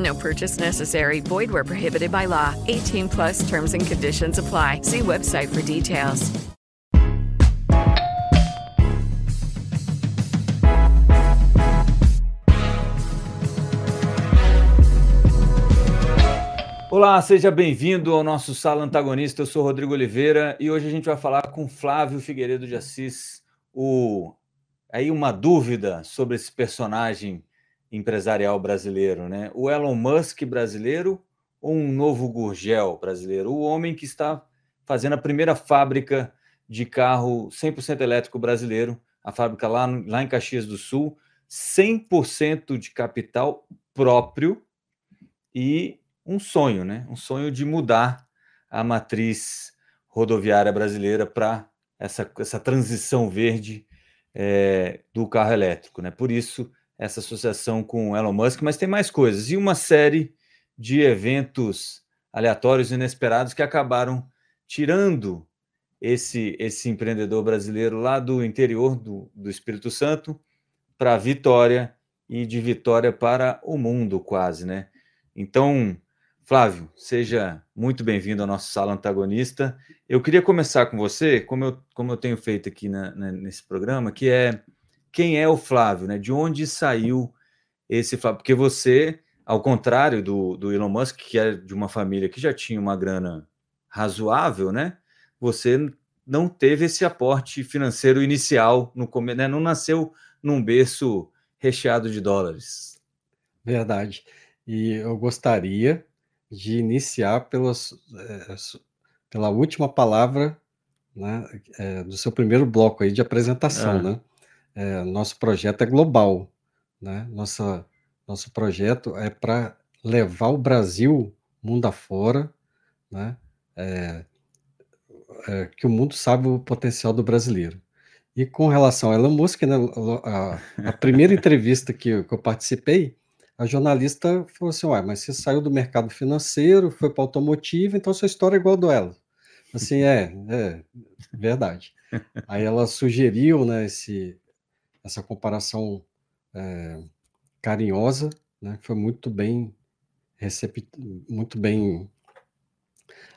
No purchase necessary. Void where prohibited by law. 18 plus terms and conditions apply. See website for details. Olá, seja bem-vindo ao nosso Sala Antagonista. Eu sou Rodrigo Oliveira e hoje a gente vai falar com Flávio Figueiredo de Assis, o aí uma dúvida sobre esse personagem empresarial brasileiro, né? O Elon Musk brasileiro ou um novo Gurgel brasileiro? O homem que está fazendo a primeira fábrica de carro 100% elétrico brasileiro, a fábrica lá, lá em Caxias do Sul, 100% de capital próprio e um sonho, né? Um sonho de mudar a matriz rodoviária brasileira para essa, essa transição verde é, do carro elétrico, né? Por isso essa associação com Elon Musk, mas tem mais coisas e uma série de eventos aleatórios e inesperados que acabaram tirando esse esse empreendedor brasileiro lá do interior do, do Espírito Santo para Vitória e de Vitória para o mundo quase, né? Então Flávio, seja muito bem-vindo ao nosso Sala Antagonista. Eu queria começar com você, como eu, como eu tenho feito aqui na, na, nesse programa, que é quem é o Flávio, né? De onde saiu esse Flávio? Porque você, ao contrário do, do Elon Musk, que é de uma família que já tinha uma grana razoável, né? Você não teve esse aporte financeiro inicial no começo, né? Não nasceu num berço recheado de dólares. Verdade. E eu gostaria de iniciar pelas, é, pela última palavra né, é, do seu primeiro bloco aí de apresentação, é. né? É, nosso projeto é global, né? Nossa, nosso projeto é para levar o Brasil mundo afora, né? É, é, que o mundo sabe o potencial do brasileiro. E com relação a Elon Musk, né, a, a primeira entrevista que, que eu participei, a jornalista falou assim: Ué, mas você saiu do mercado financeiro, foi para automotivo, então sua história é igual a do ela. Assim, é, é verdade. Aí ela sugeriu né, esse, essa comparação é, carinhosa, né, foi muito bem recebi, muito bem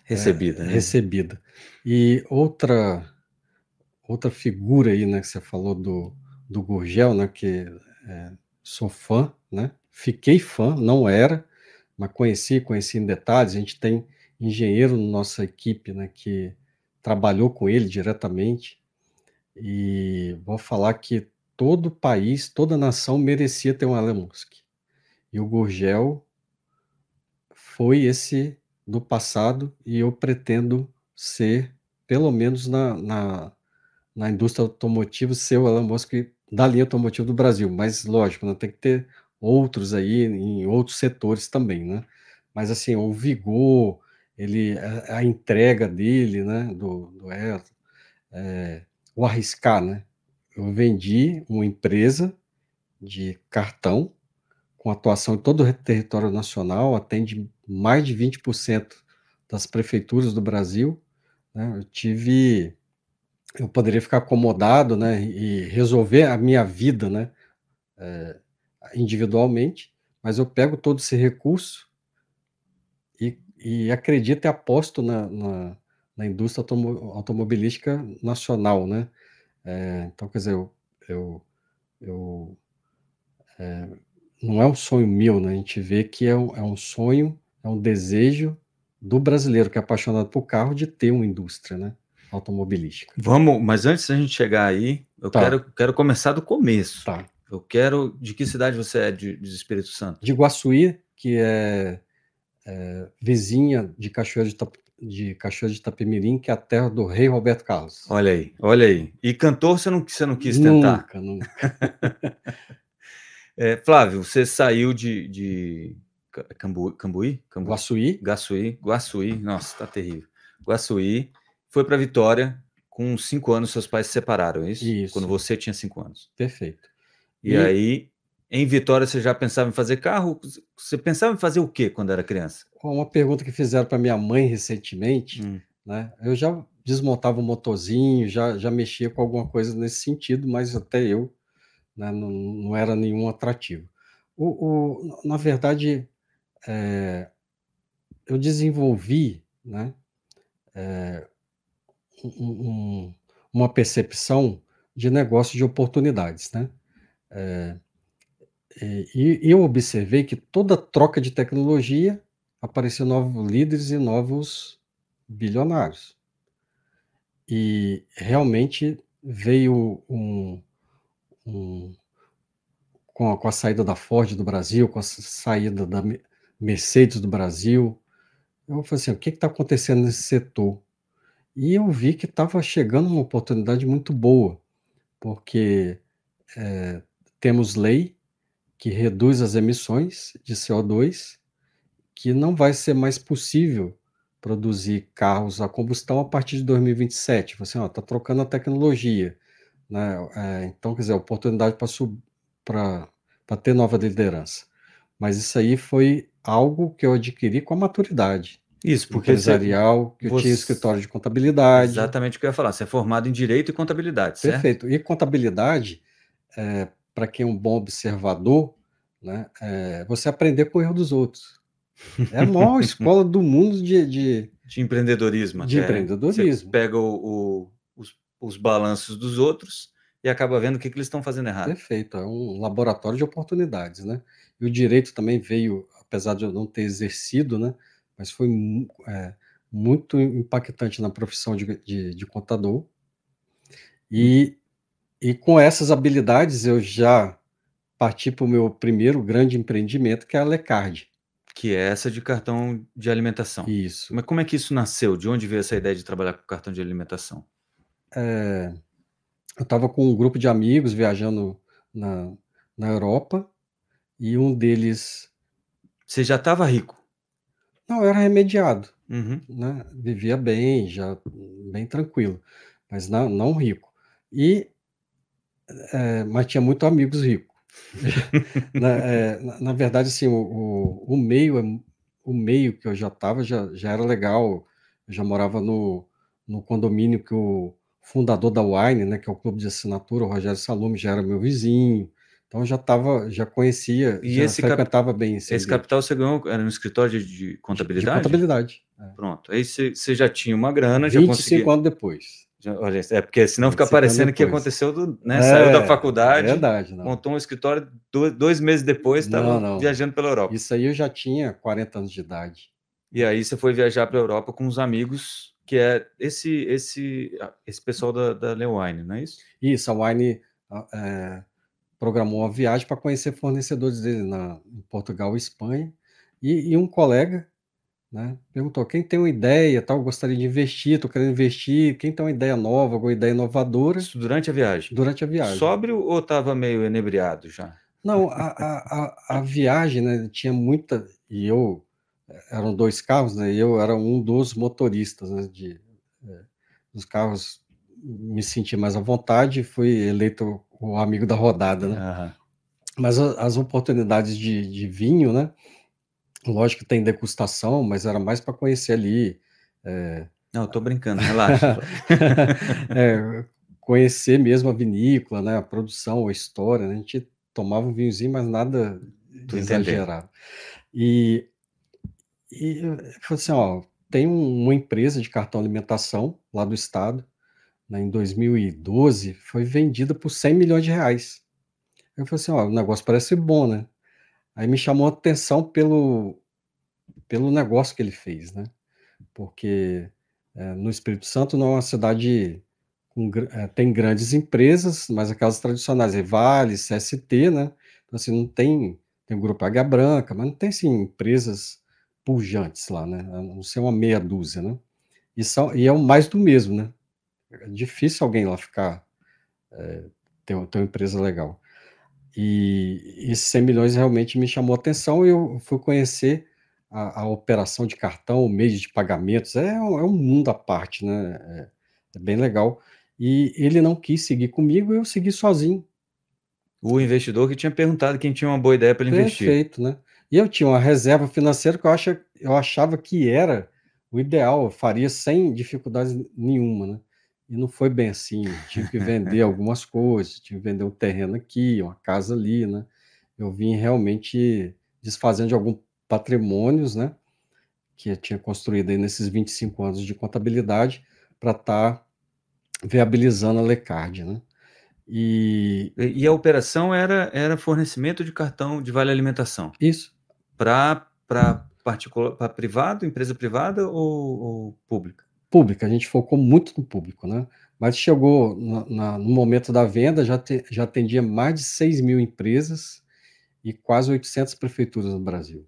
recebida. É, né? Recebida. E outra outra figura aí, né, que você falou do, do Gurgel, né, que é, sou fã, né, Fiquei fã, não era, mas conheci, conheci em detalhes. A gente tem engenheiro na nossa equipe, né, que trabalhou com ele diretamente. E vou falar que todo país, toda nação merecia ter um Elon Musk. E o Gurgel foi esse do passado e eu pretendo ser, pelo menos na, na, na indústria automotiva, ser o Elon Musk da linha automotiva do Brasil. Mas, lógico, não né, tem que ter outros aí em outros setores também, né? Mas assim, o vigor, ele, a, a entrega dele, né, do, do é, o arriscar, né? Eu vendi uma empresa de cartão com atuação em todo o território nacional, atende mais de 20% das prefeituras do Brasil. Né? Eu tive, eu poderia ficar acomodado, né, e resolver a minha vida, né, é, individualmente, mas eu pego todo esse recurso e, e acredito e aposto na, na, na indústria automo, automobilística nacional, né? É, então, quer dizer, eu, eu, eu é, não é um sonho meu, né? A gente vê que é um, é um sonho, é um desejo do brasileiro que é apaixonado por carro de ter uma indústria, né? automobilística. Vamos, mas antes da gente chegar aí, eu Tá. quero, quero começar do começo. Tá. Eu quero. De que cidade você é de, de Espírito Santo? De Guaçuí, que é, é, vizinha de Cachoeira de, de Cachoeira de Itapemirim, que é a terra do rei Roberto Carlos. Olha aí, olha aí. E cantor você não, você não quis tentar? Nunca, nunca. É, Flávio, você saiu de, de Ca- Cambu, Cambuí? Cambu... Guaçuí, Guaçuí, Guaçuí, nossa, tá terrível. Guaçuí, foi para Vitória, com cinco anos seus pais se separaram, é isso? Isso. Quando você tinha cinco anos. perfeito. E, E- aí, em Vitória, você já pensava em fazer carro? Você pensava em fazer o quê quando era criança? Uma pergunta que fizeram para minha mãe recentemente, Hum. né? Eu já desmontava o motorzinho, já, já mexia com alguma coisa nesse sentido, mas até eu né, não, não era nenhum atrativo. O, o- na verdade, é, eu desenvolvi né, é, um- um- uma percepção de negócio de oportunidades. Né? É, e, e eu observei que toda troca de tecnologia apareciam novos líderes e novos bilionários. E realmente veio um, um- com, a, com a saída da Ford do Brasil, com a sa- saída da Me- Mercedes do Brasil. Eu falei assim: o que está acontecendo nesse setor? E eu vi que estava chegando uma oportunidade muito boa, porque eh, temos lei que reduz as emissões de CO2, que não vai ser mais possível produzir carros a combustão a partir de 2027. Você está trocando a tecnologia. Né? É, então, quer dizer, oportunidade para ter nova liderança. Mas isso aí foi algo que eu adquiri com a maturidade Isso, porque você, empresarial, que eu você- tinha escritório de contabilidade. exatamente o que eu ia falar. Você é formado em Direito e Contabilidade, certo? Perfeito. E contabilidade, para quem é um bom observador, né, é você aprender com o erro dos outros. É a maior escola do mundo de, de- De empreendedorismo. De até. empreendedorismo. Você pega o- o- os, os balanços dos outros e acaba vendo o que, que eles estão fazendo errado. Perfeito, é um laboratório de oportunidades, né? E o direito também veio, apesar de eu não ter exercido, né? Mas foi é, muito impactante na profissão de, de- de contador. E, e com essas habilidades eu já parti para o meu primeiro grande empreendimento, que é a Lecard. Que é essa de cartão de alimentação. Isso. Mas como é que isso nasceu? De onde veio essa ideia de trabalhar com cartão de alimentação? É, eu estava com um grupo de amigos viajando na, na Europa e um deles. Você já estava rico. Não, eu era remediado. Uhum. né, vivia bem, já bem tranquilo, mas não, não rico. E, é, mas tinha muitos amigos ricos. na, é, na, na verdade, assim, o, o, o meio, é- o meio que eu já estava já, já era legal. Eu já morava no, no condomínio que o fundador da Wine, né, que é o clube de assinatura, o Rogério Salume, já era meu vizinho. Então eu já estava, já conhecia, E já esse cap- frequentava bem esse, Esse capital você ganhou era no escritório de, de de contabilidade? contabilidade. Pronto. Aí você, já tinha uma grana, já 25 conseguia. anos depois. Olha, é porque senão fica 25 anos parecendo que aconteceu do, né? É, Saiu da faculdade, Verdade, não. montou um escritório, dois, meses depois estava viajando pela Europa. Isso aí eu já tinha 40 anos de idade. E aí você foi viajar para a Europa com os amigos, que é esse esse esse pessoal da, da Lewine, não é isso? Isso, a Wine ah, é, programou uma viagem para conhecer fornecedores dele na, em Portugal e Espanha. E, e um colega né, perguntou: quem tem uma ideia, tal, gostaria de investir, estou querendo investir, quem tem uma ideia nova, alguma ideia inovadora, Isso durante a viagem. durante a viagem. Sóbrio ou estava meio enebriado já? Não, a, a, a, a viagem, né, tinha muita. E eu. Eram dois carros, né? E eu era um dos motoristas, né? De, é, dos carros, me senti mais à vontade, fui eleito o amigo da rodada, né? Aham. Mas a- as oportunidades de, de vinho, né? Lógico que tem degustação, mas era mais para conhecer ali. é, Não, eu tô brincando, relaxa. é, conhecer mesmo a vinícola, né, a produção, a história. né? A gente tomava um vinhozinho, mas nada Tô exagerado. E, e eu falei assim, ó, tem um- uma empresa de cartão alimentação lá do estado, né, em 2012, foi vendida por 100 milhões de reais. Eu falei assim, ó, o negócio parece bom, né? Aí me chamou a atenção pelo, pelo negócio que ele fez, né? Porque é, no Espírito Santo não é uma cidade com, é, tem grandes empresas, mas aquelas tradicionais, Vale, CST, né? Então, assim, não tem, tem o Grupo Águia Branca, mas não tem, assim, empresas pujantes lá, né? A não ser uma meia dúzia, né? E, são, e é o mais do mesmo, né? É difícil alguém lá ficar, é, ter, ter uma empresa legal. E esses 100 milhões realmente me chamou a atenção e eu fui conhecer a, a operação de cartão, o meio de pagamentos, é, é, um mundo à parte, né? É, é, bem legal. E ele não quis seguir comigo, eu segui sozinho. O investidor que tinha perguntado quem tinha uma boa ideia para investir. Perfeito, né? E eu tinha uma reserva financeira que eu, acha, eu achava que era o ideal, eu faria sem dificuldades nenhuma, né? E não foi bem assim. Tive que vender algumas coisas, tive que vender um terreno aqui, uma casa ali, né? Eu vim realmente desfazendo de alguns patrimônios, né? Que eu tinha construído aí nesses 25 anos de contabilidade para estar tá viabilizando a Lecard, né? E... e a operação era, era fornecimento de cartão de vale alimentação. Isso. Para particular, para privado, empresa privada ou, ou pública? Pública, a gente focou muito no público, né? Mas chegou na, na, no momento da venda, já, te, já atendia mais de 6 mil empresas e quase 800 prefeituras no Brasil.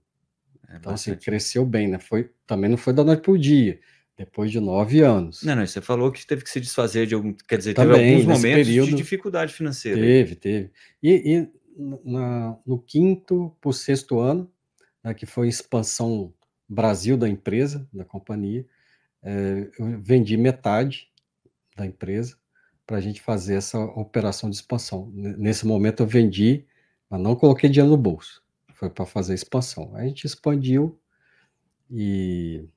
É então, assim, cresceu bem, né? Foi, também não foi da noite para o dia, depois de nove anos. Não, não, você falou que teve que se desfazer de algum. Quer dizer, também, teve alguns momentos período, de dificuldade financeira. Teve, teve. E, e na, no quinto por sexto ano, né, que foi expansão Brasil da empresa, da companhia, é, eu vendi metade da empresa para a gente fazer essa operação de expansão. Nesse momento eu vendi, mas não coloquei dinheiro no bolso. Foi para fazer a expansão. A gente expandiu e.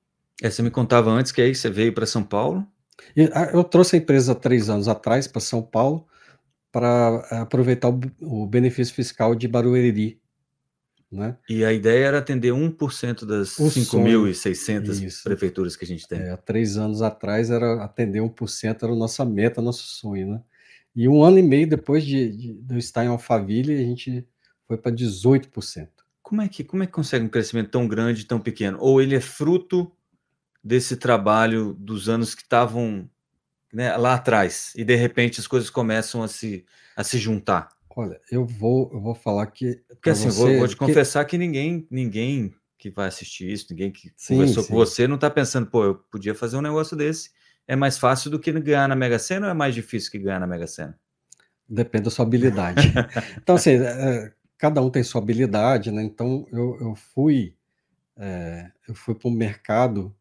É, você me contava antes que aí você veio para São Paulo? E, eu trouxe a empresa três anos atrás para São Paulo para aproveitar o, o benefício fiscal de Barueri, né? E a ideia era atender 1% das 5.600 prefeituras que a gente tem. É, há três anos atrás era atender 1%, era a nossa meta, nosso sonho. Né? E um ano e meio depois de, de, de eu estar em Alphaville, a gente foi para 18%. Como é, que, como é que consegue um crescimento tão grande tão pequeno? Ou ele é fruto desse trabalho dos anos que estavam né, lá atrás e de repente as coisas começam a se, a se juntar? Olha, eu vou, eu vou falar que. Porque assim, você, vou, vou, te que... confessar que ninguém, ninguém que vai assistir isso, ninguém que sim, conversou sim. com você, não está pensando, pô, eu podia fazer um negócio desse. É mais fácil do que ganhar na Mega Sena ou é mais difícil que ganhar na Mega Sena? Depende da sua habilidade. então, assim, é, cada um tem sua habilidade, né? Então, eu, eu fui, é, eu fui para um mercado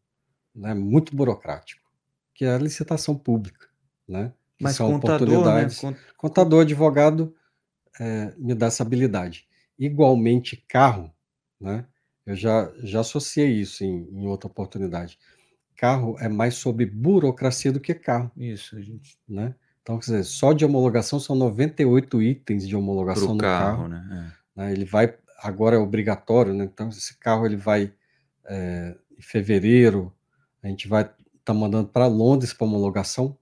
né, muito burocrático, que é a licitação pública, né? Que Mas são contador, né? oportunidades. Né? Contador, advogado, é, me dá essa habilidade. Igualmente, carro, né? Eu já, já associei isso em, em outra oportunidade. Carro é mais sobre burocracia do que carro. Isso, gente. Né? Então, quer dizer, só de homologação são 98 itens de homologação Pro no carro. carro né? É. Né? Ele vai, agora é obrigatório, né? Então, esse carro ele vai é, em fevereiro, a gente vai estar tá mandando para Londres para homologação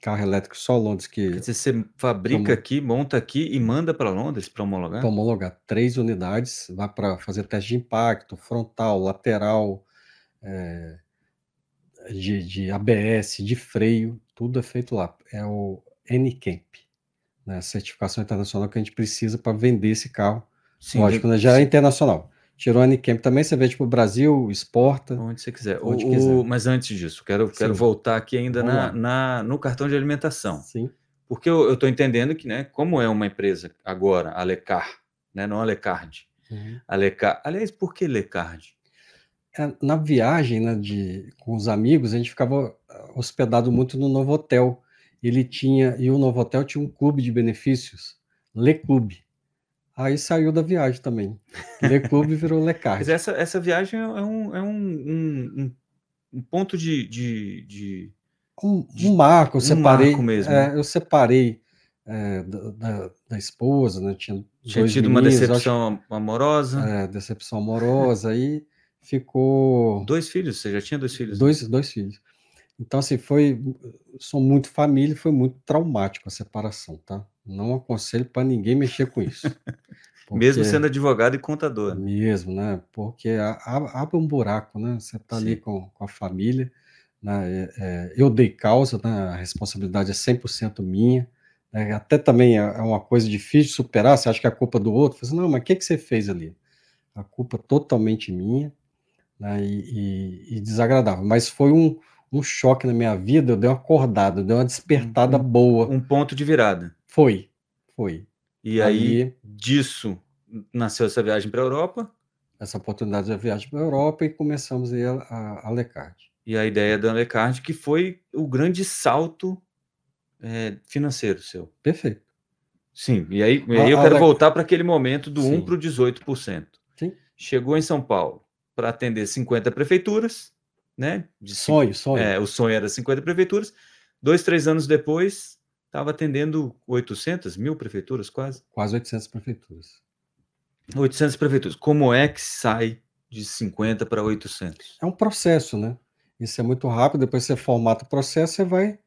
carro elétrico só Londres que. Quer dizer, você fabrica aqui, monta aqui e manda para Londres para homologar? Para homologar três unidades, vai para fazer teste de impacto, frontal, lateral, é, de, de, ABS, de freio, tudo é feito lá. É o NCAMP, né, a certificação internacional que a gente precisa para vender esse carro. Sim, Lógico, né, já é internacional. Tirou a Unicamp também, você vê, tipo, Brasil, exporta. Onde você quiser. Onde o, quiser. Mas antes disso, quero, quero voltar aqui ainda na, na, no cartão de alimentação. Sim. Porque eu estou entendendo que, né, como é uma empresa agora, a Lecar, né, não a Lecard. Uhum. A Lecar. Aliás, por que Lecard? É, na viagem né, de, com os amigos, a gente ficava hospedado muito no Novo Hotel. Ele tinha, e o Novo Hotel tinha um clube de benefícios, Le Clube. Aí saiu da viagem também. Le Clube virou Lecard. Mas essa, essa viagem é um, é um, um, um ponto de, de, de, um, um marco. Eu separei. Marco mesmo. É, eu separei é, da, da, da, esposa, né? Tinha, Tinha tido meninos, uma decepção acho, amorosa. É, decepção amorosa. aí ficou. Dois filhos? Você já tinha dois filhos? Dois, né? dois filhos. Então, assim, foi. Sou muito família, foi muito traumático a separação, tá? Não aconselho para ninguém mexer com isso. Porque, mesmo sendo advogado e contador. Mesmo, né? Porque abre um buraco, né? Você está ali com, com a família, né, é, é, eu dei causa, né, a responsabilidade é 100% minha, né, até também é, é uma coisa difícil de superar, você acha que é a culpa do outro, você, não, mas o que, que você fez ali? A culpa totalmente minha, né, e, e, e desagradável, mas foi um, um choque na minha vida, eu dei uma acordada, eu dei uma despertada um, boa. Um ponto de virada. Foi, foi. E aí, aí disso nasceu essa viagem para a Europa? Essa oportunidade de viagem para a Europa e começamos aí a, a, a Lecard. E a ideia da Lecard, que foi o grande salto é, financeiro seu. Perfeito. Sim, e aí, e aí eu quero voltar para aquele momento do Sim. 1 para o 18%. Sim. Chegou em São Paulo para atender 50 prefeituras, né? De sonho, sonho. É, o sonho era 50 prefeituras. Dois, três anos depois, estava atendendo 800 mil prefeituras, quase. Quase 800 prefeituras. 800 prefeituras. Como é que sai de 50 para 800? É um processo, né? Isso é muito rápido. Depois você formata o processo, você vai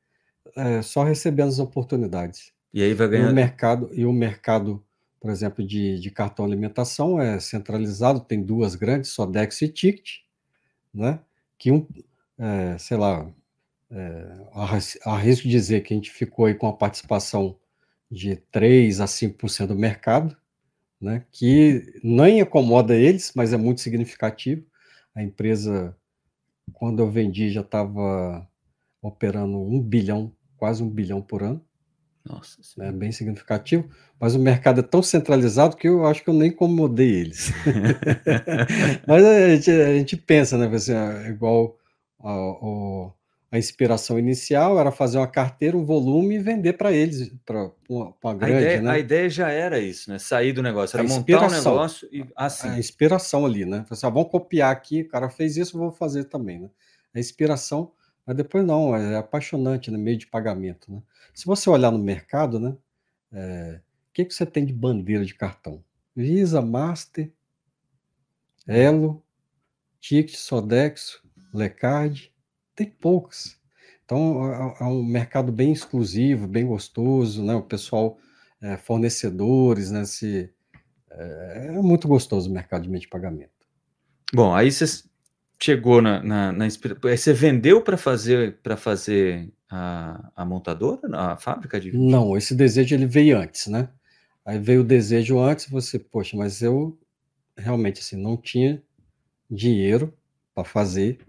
é, só recebendo as oportunidades. E aí vai ganhar. E o mercado, e o mercado por exemplo, de, de cartão alimentação é centralizado, tem duas grandes, Sodex e Ticket, né? Que um, é, sei lá, é, arrisco dizer que a gente ficou aí com a participação de 3 a 5% do mercado, né? Que nem acomoda eles, mas é muito significativo. A empresa, quando eu vendi, já estava operando um bilhão, quase um bilhão por ano. Nossa, é bem significativo, mas o mercado é tão centralizado que eu acho que eu nem incomodei eles. mas a gente, a gente, pensa, né? Assim, igual a, a, a, inspiração inicial era fazer uma carteira, um volume e vender para eles, para uma, grande. A ideia, né? a ideia, já era isso, né? Sair do negócio, era montar um negócio e assim. A inspiração ali, né? Assim, ah, vamos copiar aqui, o cara fez isso, vou fazer também, né? A inspiração mas depois não, é apaixonante, né? Meio de pagamento, né? Se você olhar no mercado, né? É, o que, que você tem de bandeira de cartão? Visa, Master, Elo, Ticket, Sodexo, Lecard, tem poucos. Então é, é um mercado bem exclusivo, bem gostoso, né? O pessoal, é, fornecedores, né? Se, é, é muito gostoso o mercado de meio de pagamento. Bom, aí vocês chegou na, na, na você vendeu para fazer para fazer a, a montadora, a fábrica de Não, esse desejo ele veio antes, né? Aí veio o desejo antes, você, poxa, mas eu realmente assim não tinha dinheiro para fazer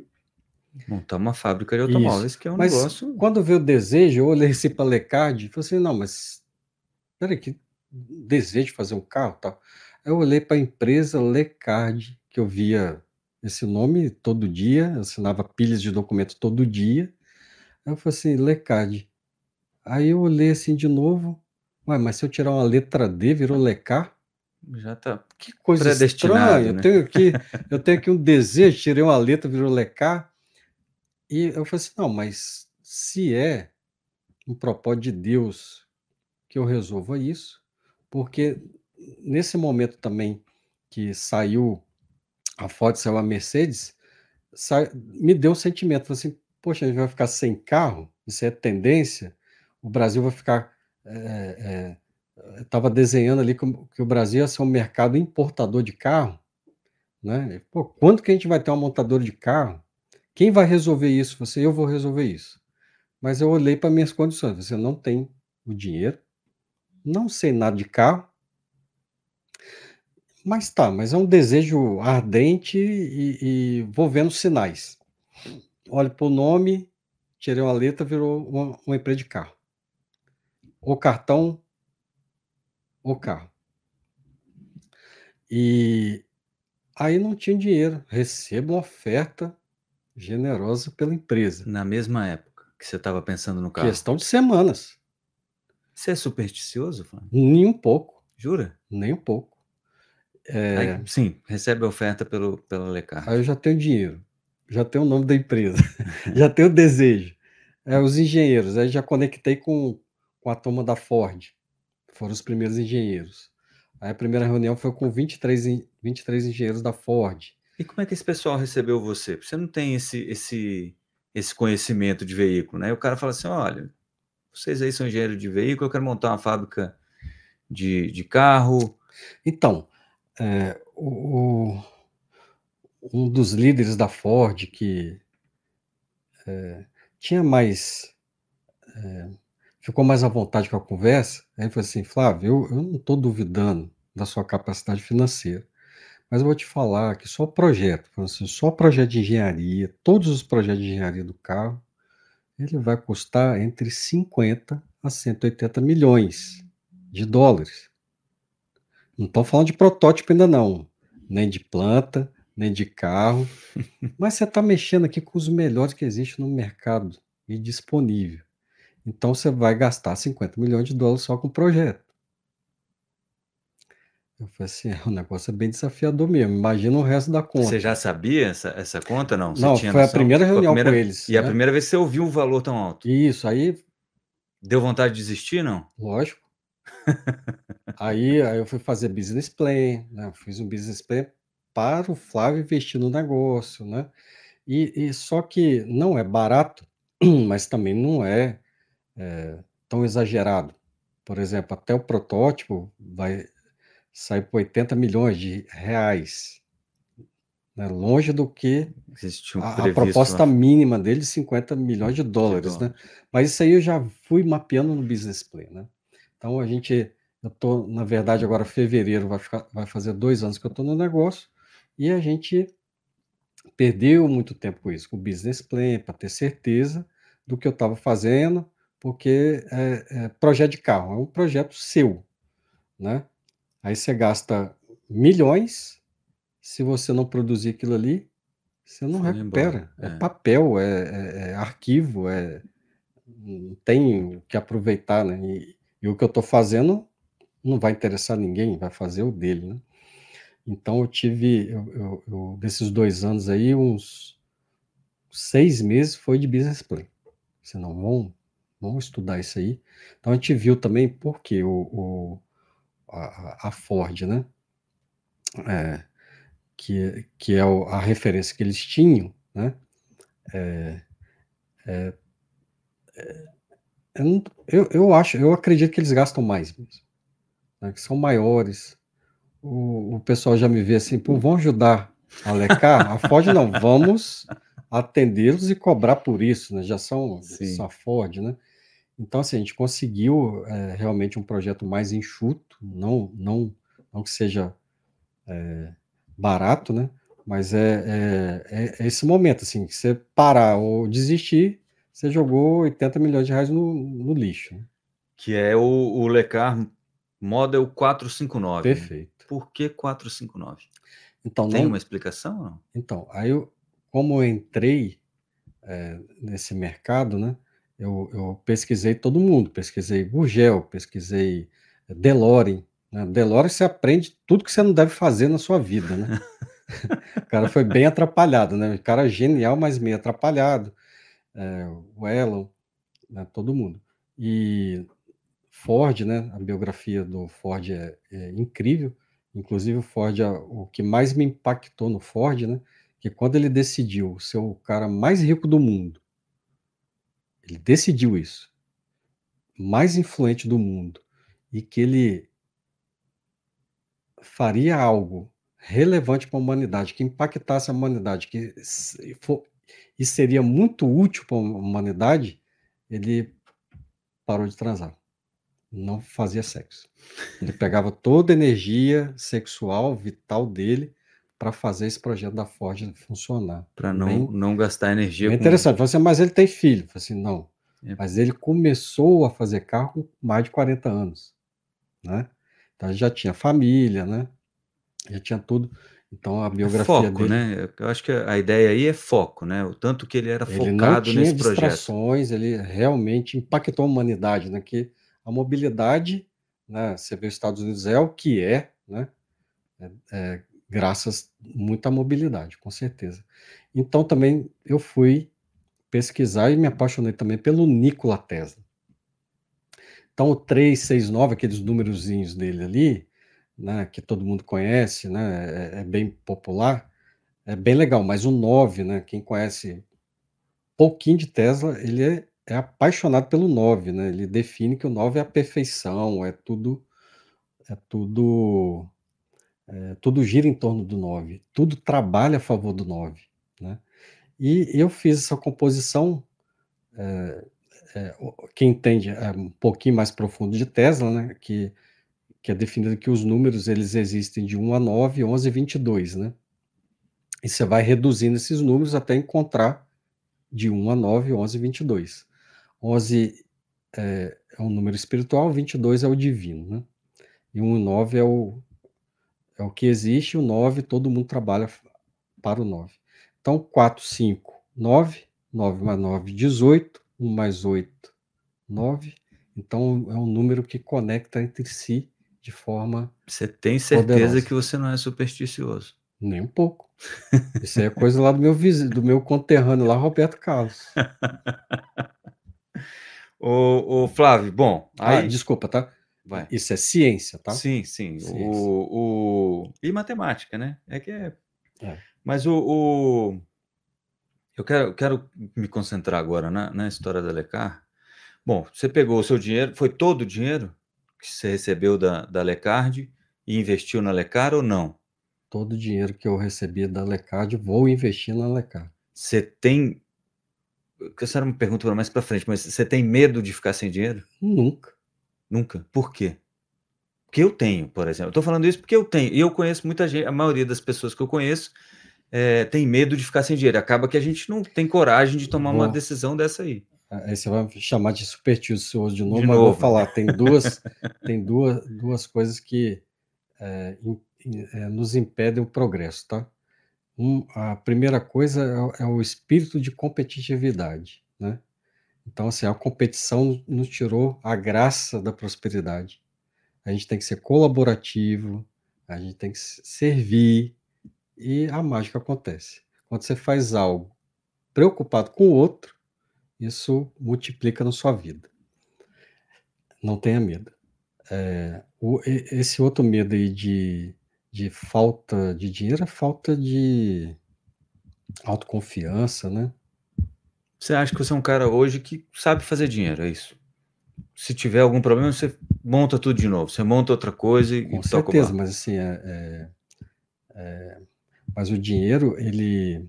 montar uma fábrica de automóveis, Isso. que é um mas negócio. Quando veio o desejo, eu olhei assim para a Lecard e falei assim, não, mas peraí, que desejo de fazer um carro, tal. Eu olhei para a empresa Lecard que eu via esse nome todo dia, assinava pilhas de documento todo dia. Aí eu falei assim, Lecad. Aí eu olhei assim de novo, Ué, mas se eu tirar uma letra D, virou Lecar? Já tá. Que coisa estranha. Né? Eu, tenho aqui, eu tenho aqui um desejo, tirei uma letra, virou Lecar. E eu falei assim, não, mas se é um propósito de Deus que eu resolva isso, porque nesse momento também que saiu a Ford saiu a Mercedes, sai, me deu um sentimento, assim, poxa, a gente vai ficar sem carro, isso é tendência, o Brasil vai ficar. É, é, estava desenhando ali que, o Brasil ia ser um mercado importador de carro, né? Pô, quando que a gente vai ter uma montadora de carro? Quem vai resolver isso? Você, eu vou resolver isso. Mas eu olhei para minhas condições. Você não tem o dinheiro, não sei nada de carro, mas tá, mas é um desejo ardente e, e vou vendo sinais. Olho para o nome, tirei uma letra, virou uma, uma empresa de carro. O cartão, o carro. E aí não tinha dinheiro. Recebo uma oferta generosa pela empresa. Na mesma época que você estava pensando no carro? Questão de semanas. Você é supersticioso, Flávio? Nem um pouco. Jura? Nem um pouco. É... Aí, sim, recebe a oferta pelo, pela Lecar. Aí eu já tenho dinheiro, já tenho o nome da empresa, já tenho o desejo. É, os engenheiros, aí já conectei com, com a turma da Ford, foram os primeiros engenheiros. Aí a primeira reunião foi com 23, 23 engenheiros da Ford. E como é que esse pessoal recebeu você? Você não tem esse, esse, esse conhecimento de veículo, né? E o cara fala assim: olha, vocês aí são engenheiros de veículo, eu quero montar uma fábrica de, de carro. Então, é, o, um dos líderes da Ford, que é, tinha mais. É, ficou mais à vontade com a conversa. Aí falou assim: Flávio, eu, eu não estou duvidando da sua capacidade financeira, mas eu vou te falar que só projeto, assim, só projeto de engenharia, todos os projetos de engenharia do carro, ele vai custar entre 50 a 180 milhões de dólares. Não estou falando de protótipo ainda não, nem de planta, nem de carro, mas você está mexendo aqui com os melhores que existem no mercado e disponível. Então você vai gastar 50 milhões de dólares só com o projeto. Eu falei assim, é, o negócio é bem desafiador mesmo. Imagina o resto da conta. Você já sabia essa, essa conta, não? Você não, foi a primeira reunião a primeira, com eles. E né? a primeira vez que você ouviu um valor tão alto? Isso, aí... Deu vontade de desistir, não? Lógico. aí, aí eu fui fazer business plan, né? fiz um business plan para o Flávio investir no negócio, né? E, e só que não é barato, mas também não é, é tão exagerado. Por exemplo, até o protótipo vai sair por 80 milhões de reais. Né? Longe do que um a, a, proposta mínima dele de 50 milhões de dólares, de né? Mas isso aí eu já fui mapeando no business plan, né? Então a gente, eu tô, na verdade, agora fevereiro vai, ficar, vai fazer dois anos que eu estou no negócio e a gente perdeu muito tempo com isso, com o business plan, para ter certeza do que eu estava fazendo, porque é, é, projeto de carro é um projeto seu, né? Aí você gasta milhões, se você não produzir aquilo ali, você não Foi recupera. É, é, papel, é, é, é, arquivo, é não tem o que aproveitar, né? E, e o que eu estou fazendo não vai interessar ninguém, vai fazer o dele, né? Então eu tive, eu, eu, eu, desses dois anos aí, uns seis meses foi de business plan. Você não vão, vão estudar isso aí. Então a gente viu também porque o, o a, a, Ford, né? É, que, que é a referência que eles tinham, né? É, é, é eu, eu acho, eu acredito que eles gastam mais mesmo, né? que são maiores, o, o pessoal já me vê assim, pô, vão ajudar a lecar? A Ford não, vamos atendê-los e cobrar por isso, né? Já são só Ford, né? Então, assim, a gente conseguiu é, realmente um projeto mais enxuto, não, não, não que seja é, barato, né? Mas é, é, é, é, esse momento, assim, que você parar ou desistir, você jogou 80 milhões de reais no, no lixo. Né? Que é o, o Lecar Model 459. Perfeito. Por que 459? Então, Tem não... uma explicação? Não? Então, aí eu, como eu entrei é, nesse mercado, né? Eu, eu, pesquisei todo mundo, pesquisei Gurgel, pesquisei DeLorean. Né? DeLorean você aprende tudo que você não deve fazer na sua vida, né? o cara foi bem atrapalhado, né? O cara genial, mas meio atrapalhado. É, o Elon, né? todo mundo. E Ford, né? A biografia do Ford é, é incrível. Inclusive, o Ford, o que mais me impactou no Ford, né? Que quando ele decidiu ser o cara mais rico do mundo, ele decidiu isso, mais influente do mundo, e que ele faria algo relevante para a humanidade, que impactasse a humanidade, que for, e seria muito útil para a humanidade, ele parou de transar não fazia sexo. Ele pegava toda a energia sexual, vital dele, para fazer esse projeto da Ford funcionar. Para não, bem, não gastar energia. É interessante. Com... Você, mas ele tem filho. Assim, não. É. Mas ele começou a fazer carro com mais de 40 anos. Né? Então ele já tinha família, né? Já tinha tudo. Então a biografia foco, dele... né? Eu acho que a ideia aí é foco, né? O tanto que ele era ele focado não nesse projeto. Ele realmente impactou a humanidade, né? Que a mobilidade, né, você vê os Estados Unidos é o que é, né, é, é, graças muito à mobilidade, com certeza. Então também eu fui pesquisar e me apaixonei também pelo Nikola Tesla. Então o 369, aqueles númerozinhos dele ali, né, que todo mundo conhece, né, é, é bem popular, é bem legal, mas o 9, né, quem conhece pouquinho de Tesla, ele é é apaixonado pelo 9, né? Ele define que o 9 é a perfeição, é tudo é tudo é, tudo gira em torno do 9, tudo trabalha a favor do 9, né? E eu fiz essa composição, é, é, quem entende é um pouquinho mais profundo de Tesla, né, que, que é definido que os números eles existem de 1 a 9, 11 e 22, né? E você vai reduzindo esses números até encontrar de 1 a 9, 11 e 22. 11 é, é um número espiritual, 22 é o divino, né? E 1 e 9 é o, é o que existe, o 9 todo mundo trabalha para o 9. Então, 4, 5, 9, 9 mais 9, 18, 1 mais 8, 9. Então, é um número que conecta entre si de forma. Você tem certeza poderosa. que você não é supersticioso? Nem um pouco. Isso aí é coisa lá do meu vizinho, do meu conterrâneo lá, Roberto Carlos. o, o Flávio, bom. Ah, aí... Ah, desculpa, tá? Vai. Isso é ciência, tá? Sim, sim. Ciência. O, o... E matemática, né? É que é. é. Mas o, o, Eu quero, quero me concentrar agora na, na história da Lecar. Bom, você pegou o seu dinheiro, foi todo o dinheiro que você recebeu da, da Lecard e investiu na Lecar ou não? Todo o dinheiro que eu recebi da Lecard, vou investir na Lecard. Você tem. Essa era uma pergunta mais para frente, mas você tem medo de ficar sem dinheiro? Nunca. Nunca. Por quê? Porque eu tenho, por exemplo. Estou falando isso porque eu tenho. E eu conheço muita gente, a maioria das pessoas que eu conheço é, tem medo de ficar sem dinheiro. Acaba que a gente não tem coragem de tomar uma decisão dessa aí. Aí você vai chamar de supersticioso de novo, de mas novo. vou falar. Tem duas, tem duas, duas coisas que é, é, nos impedem o progresso, tá? Um, a primeira coisa é, é, o espírito de competitividade, né? Então, assim, a competição nos tirou a graça da prosperidade. A gente tem que ser colaborativo, a gente tem que servir, e a mágica acontece. Quando você faz algo preocupado com o outro, isso multiplica na sua vida. Não tenha medo. É, o, esse outro medo aí de, de falta de dinheiro é falta de autoconfiança, né? Você acha que você é um cara hoje que sabe fazer dinheiro, é isso? Se tiver algum problema, você monta tudo de novo. Você monta outra coisa e Com certeza, mas assim, é, é, é mas o dinheiro, ele,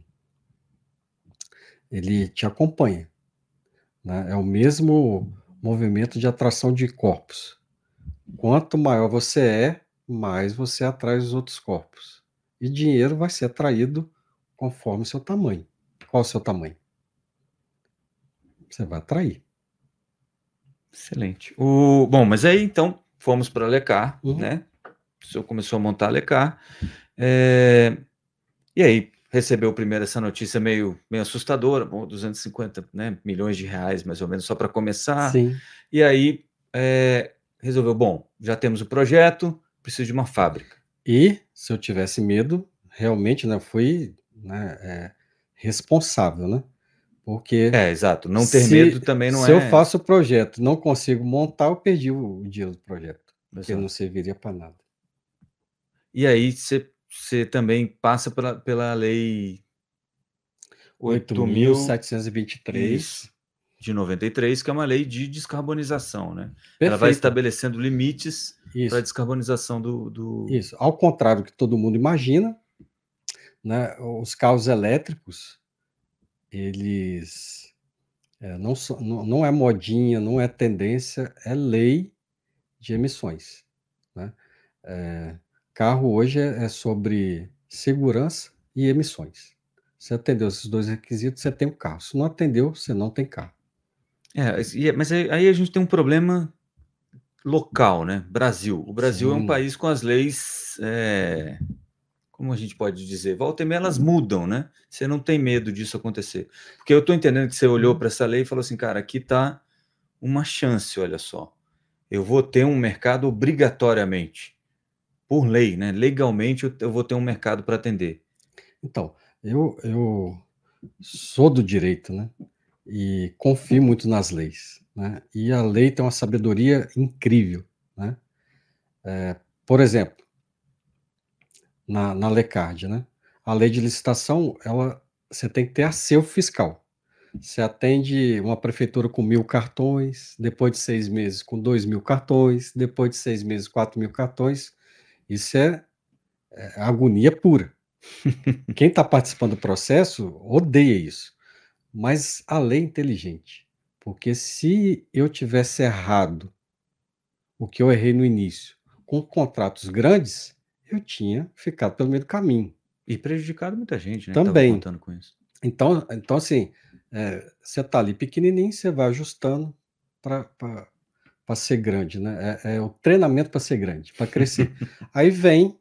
ele te acompanha. Né? É o mesmo movimento de atração de corpos. Quanto maior você é, mais você atrai os outros corpos. E dinheiro vai ser atraído conforme o seu tamanho. Qual o seu tamanho? Você vai atrair. Excelente. O, bom, mas aí então fomos para Lecar, uhum. né? O senhor começou a montar a Lecar. É, e aí recebeu primeiro essa notícia meio, meio assustadora, bom, 250 né, milhões de reais, mais ou menos, só para começar. Sim. E aí é, resolveu, bom, já temos o projeto, preciso de uma fábrica. E se eu tivesse medo, realmente, né, fui né, é, responsável, né? Porque é exato, não ter se, medo também não se é. Se eu faço o projeto, não consigo montar, eu perdi o, o dinheiro do projeto, porque não serviria para nada. E aí você você também passa pela, pela lei 8.723 de 93, que é uma lei de descarbonização, né? Perfeito. Ela vai estabelecendo limites para a descarbonização do, do. Isso, ao contrário do que todo mundo imagina, né, os carros elétricos, eles é, não, so, não, não é modinha, não é tendência, é lei de emissões. Né? É, Carro hoje é, é sobre segurança e emissões. Se atendeu esses dois requisitos, você tem um carro. Se não atendeu, você não tem carro. É, é mas aí a gente tem um problema local, né? Brasil. O Brasil Sim. é um país com as leis, é, como a gente pode dizer, volta e meia elas mudam, né? Você não tem medo disso acontecer. Porque eu estou entendendo que você olhou para essa lei e falou assim, cara, aqui está uma chance, olha só. Eu vou ter um mercado obrigatoriamente por lei, né? Legalmente eu, eu vou ter um mercado para atender. Então, eu, eu sou do direito, né? E confio muito nas leis, né? E a lei tem uma sabedoria incrível, né? É, por exemplo, na, na LECARD, né? A lei de licitação, ela, você tem que ter acervo fiscal. Você atende uma prefeitura com mil cartões, depois de seis meses com dois mil cartões, depois de seis meses, quatro mil cartões, isso é, é agonia pura. Quem está participando do processo odeia isso. Mas a lei é inteligente. Porque se eu tivesse errado o que eu errei no início, com contratos grandes, eu tinha ficado pelo meio do caminho. E prejudicado muita gente, né? Também. contando com isso. Então, então assim, é, você está ali pequenininho, você vai ajustando para ser grande, né? É, é o treinamento para ser grande, para crescer. Aí vem,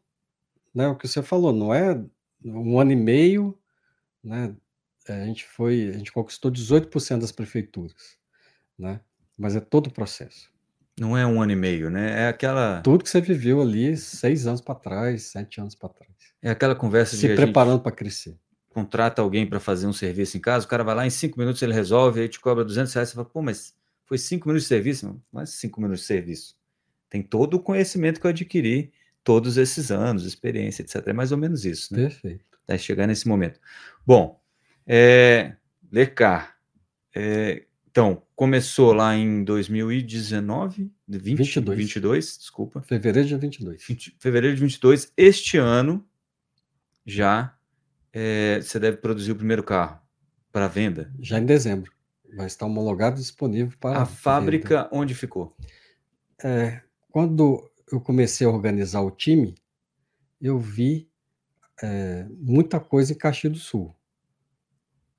né, o que você falou, não é um ano e meio, né? A gente foi, a gente conquistou 18% das prefeituras, né? Mas é todo o processo. Não é um ano e meio, né? É aquela. Tudo que você viveu ali seis anos para trás, sete anos para trás. É aquela conversa Se de. a preparando para crescer. contrata alguém para fazer um serviço em casa, o cara vai lá em cinco minutos, ele resolve, aí te cobra 200 reais, você fala, pô, mas foi cinco minutos de serviço? Não é cinco minutos de serviço. Tem todo o conhecimento que eu adquiri todos esses anos, experiência, etc. É mais ou menos isso, né? Perfeito. Até chegar nesse momento. Bom, é, Lecar, é, então, começou lá em 2019, 20, 22. 22, desculpa, Fevereiro de 22. 20 fevereiro de 22. Este ano, já, é, você deve produzir o primeiro carro para venda. Já em dezembro. Vai estar homologado e disponível para. A venda. fábrica onde ficou? É, quando eu comecei a organizar o time, eu vi é, muita coisa em Caxias do Sul.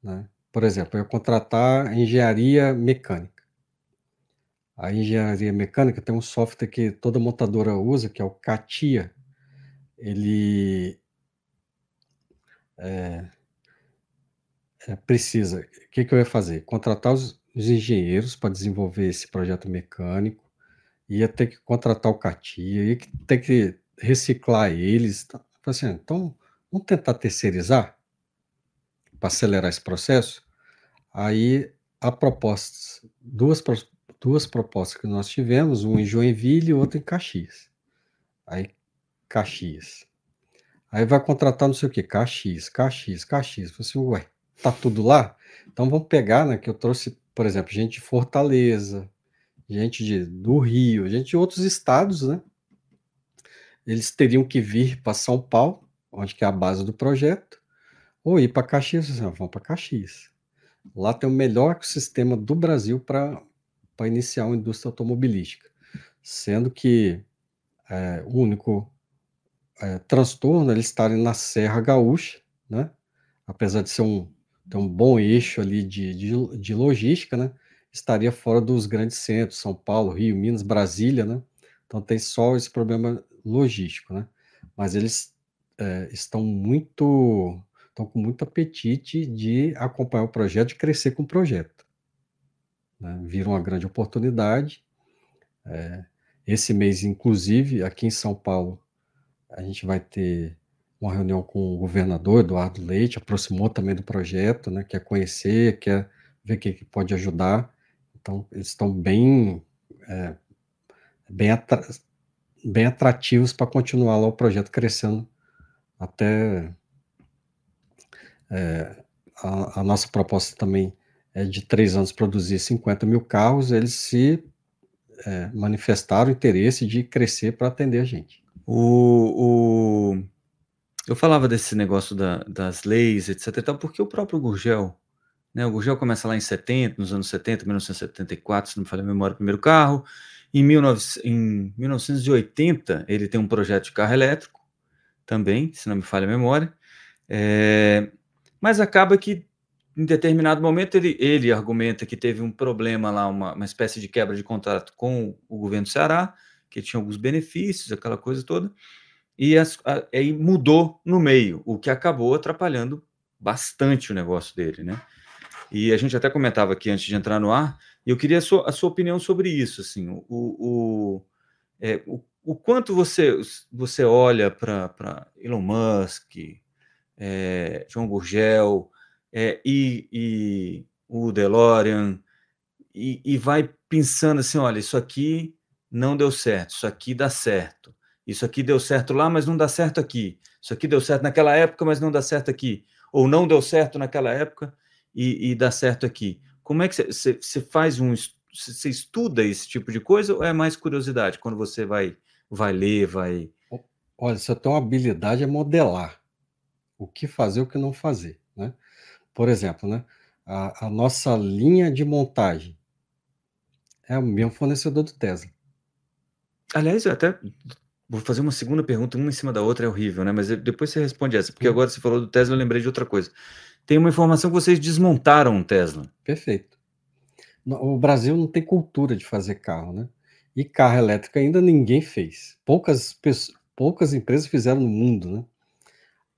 né? Por exemplo, eu contratar engenharia mecânica. A engenharia mecânica tem um software que toda montadora usa, que é o CATIA. Ele é, é, precisa. O que, que eu ia fazer? Contratar os, os engenheiros para desenvolver esse projeto mecânico, ia ter que contratar o CATIA, ia ter que reciclar eles. tá? Assim, então, vamos tentar terceirizar para acelerar esse processo? Aí, a proposta, duas, duas propostas que nós tivemos, uma em Joinville e outra em Caxias. Aí, Caxias. Aí vai contratar não sei o que, Caxias, Caxias, Caxias. Falei assim, ué, tá tudo lá? Então vamos pegar, né, que eu trouxe, por exemplo, gente de Fortaleza, gente de, do Rio, gente de outros estados, né? Eles teriam que vir para São Paulo, onde que é a base do projeto, ou ir para Caxias. Assim, "Ah, Vamos para Caxias. Lá tem o melhor ecossistema do Brasil para iniciar uma indústria automobilística. Sendo que é, o único é, transtorno é eles estarem na Serra Gaúcha, né? apesar de ser um, ter um bom eixo ali de, de, de logística, né? estaria fora dos grandes centros, São Paulo, Rio, Minas, Brasília, né? então tem só esse problema logístico, né? mas eles é, estão muito estão com muito apetite de acompanhar o projeto, de crescer com o projeto. Né? Viram uma grande oportunidade. É, esse mês, inclusive, aqui em São Paulo, a gente vai ter uma reunião com o governador Eduardo Leite, aproximou também do projeto, né? quer conhecer, quer ver o que, pode ajudar. Então, eles estão bem, é, bem, atra bem atrativos para continuar lá o projeto crescendo até é, a, a, nossa proposta também é de três anos produzir 50 mil carros, eles se é, manifestaram interesse de crescer para atender a gente. O, o, eu falava desse negócio da, das leis, etc. Tal, porque o próprio Gurgel, né, o Gurgel começa lá em 70, nos anos 70, 1974, se não me falha a memória, primeiro carro. Em, 19, em 1980, ele tem um projeto de carro elétrico, também, se não me falha a memória. É, mas acaba que em determinado momento ele, ele argumenta que teve um problema lá, uma, uma espécie de quebra de contrato com o governo do Ceará, que tinha alguns benefícios, aquela coisa toda, e aí mudou no meio, o que acabou atrapalhando bastante o negócio dele, né? E a gente até comentava aqui antes de entrar no ar, e eu queria a sua, a sua opinião sobre isso, assim, o, o, é, o, o quanto você, você olha para Elon Musk, é, João Gurgel é, e, e, o DeLorean e, e, vai pensando assim, olha, isso aqui não deu certo, isso aqui dá certo, isso aqui deu certo lá, mas não dá certo aqui, isso aqui deu certo naquela época, mas não dá certo aqui, ou não deu certo naquela época e, e dá certo aqui. Como é que você, você faz um, você estuda esse tipo de coisa ou é mais curiosidade quando você vai, vai ler, vai... Olha, você tem uma habilidade é modelar o que fazer, o que não fazer, né? Por exemplo, né, a, a nossa linha de montagem é o mesmo fornecedor do Tesla. Aliás, eu até vou fazer uma segunda pergunta, uma em cima da outra é horrível, né? Mas depois você responde essa, porque agora você falou do Tesla, eu lembrei de outra coisa. Tem uma informação que vocês desmontaram um Tesla. Perfeito. O Brasil não tem cultura de fazer carro, né? E carro elétrico ainda ninguém fez. Poucas, poucas empresas fizeram no mundo, né?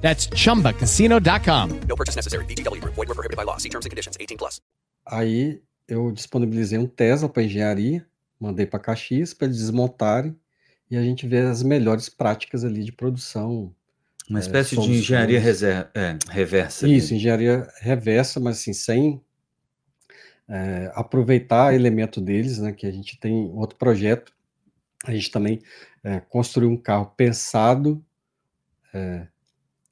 That's chumbacasino.com. No purchase necessary. BGW. Void were prohibited by law. See terms and conditions 18 plus. Aí eu disponibilizei um Tesla para engenharia, mandei para Caxias para eles desmontarem e a gente vê as melhores práticas ali de produção. Uma espécie de engenharia reser- é, reversa. Isso, engenharia reversa, mas assim, sem é, aproveitar elemento deles, né? Que a gente tem outro projeto. A gente também é, construiu um carro pensado é,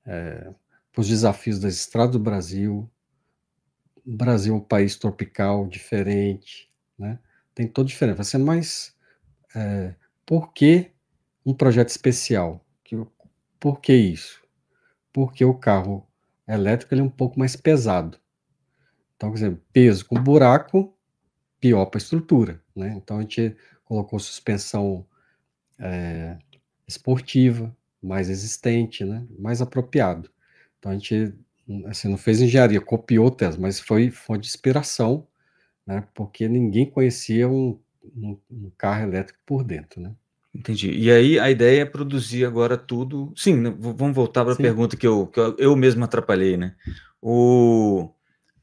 é, para os desafios das estradas do Brasil. O Brasil é um país tropical diferente, né? Tem todo diferente. Vai ser mais. É, por que um projeto especial? Por que isso? Porque o carro elétrico ele é um pouco mais pesado. Então, quer dizer, peso com buraco, pior para a estrutura. Né? Então, a gente colocou suspensão é, esportiva, mais resistente, né? mais apropriado. Então, a gente assim, não fez engenharia, copiou o Tesla, mas foi fonte de inspiração, né? porque ninguém conhecia um, um, um carro elétrico por dentro. Né? Entendi. E aí a ideia é produzir agora tudo. Sim, né, vamos voltar para a pergunta que eu, que eu mesmo atrapalhei, né? O,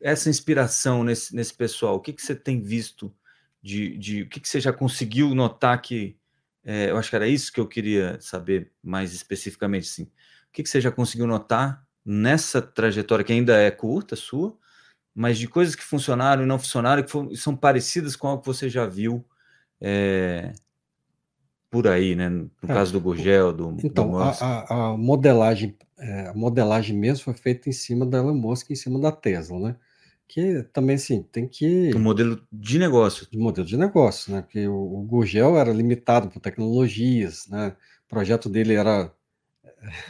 essa inspiração nesse, nesse pessoal, o que, que você tem visto de, de o que, que você já conseguiu notar que é, eu acho que era isso que eu queria saber mais especificamente, sim. O que, que você já conseguiu notar nessa trajetória que ainda é curta, sua, mas de coisas que funcionaram e não funcionaram, que foram- são parecidas com algo que você já viu é, por aí, né? No É, caso do Gurgel, do, do Então, a, Musk. a- a modelagem, é, a modelagem mesmo foi feita em cima da Elon Musk, em cima da Tesla, né? Que também, assim, tem que... o modelo de negócio. de modelo de negócio, né? Porque o, o Gurgel era limitado por tecnologias, né? O projeto dele era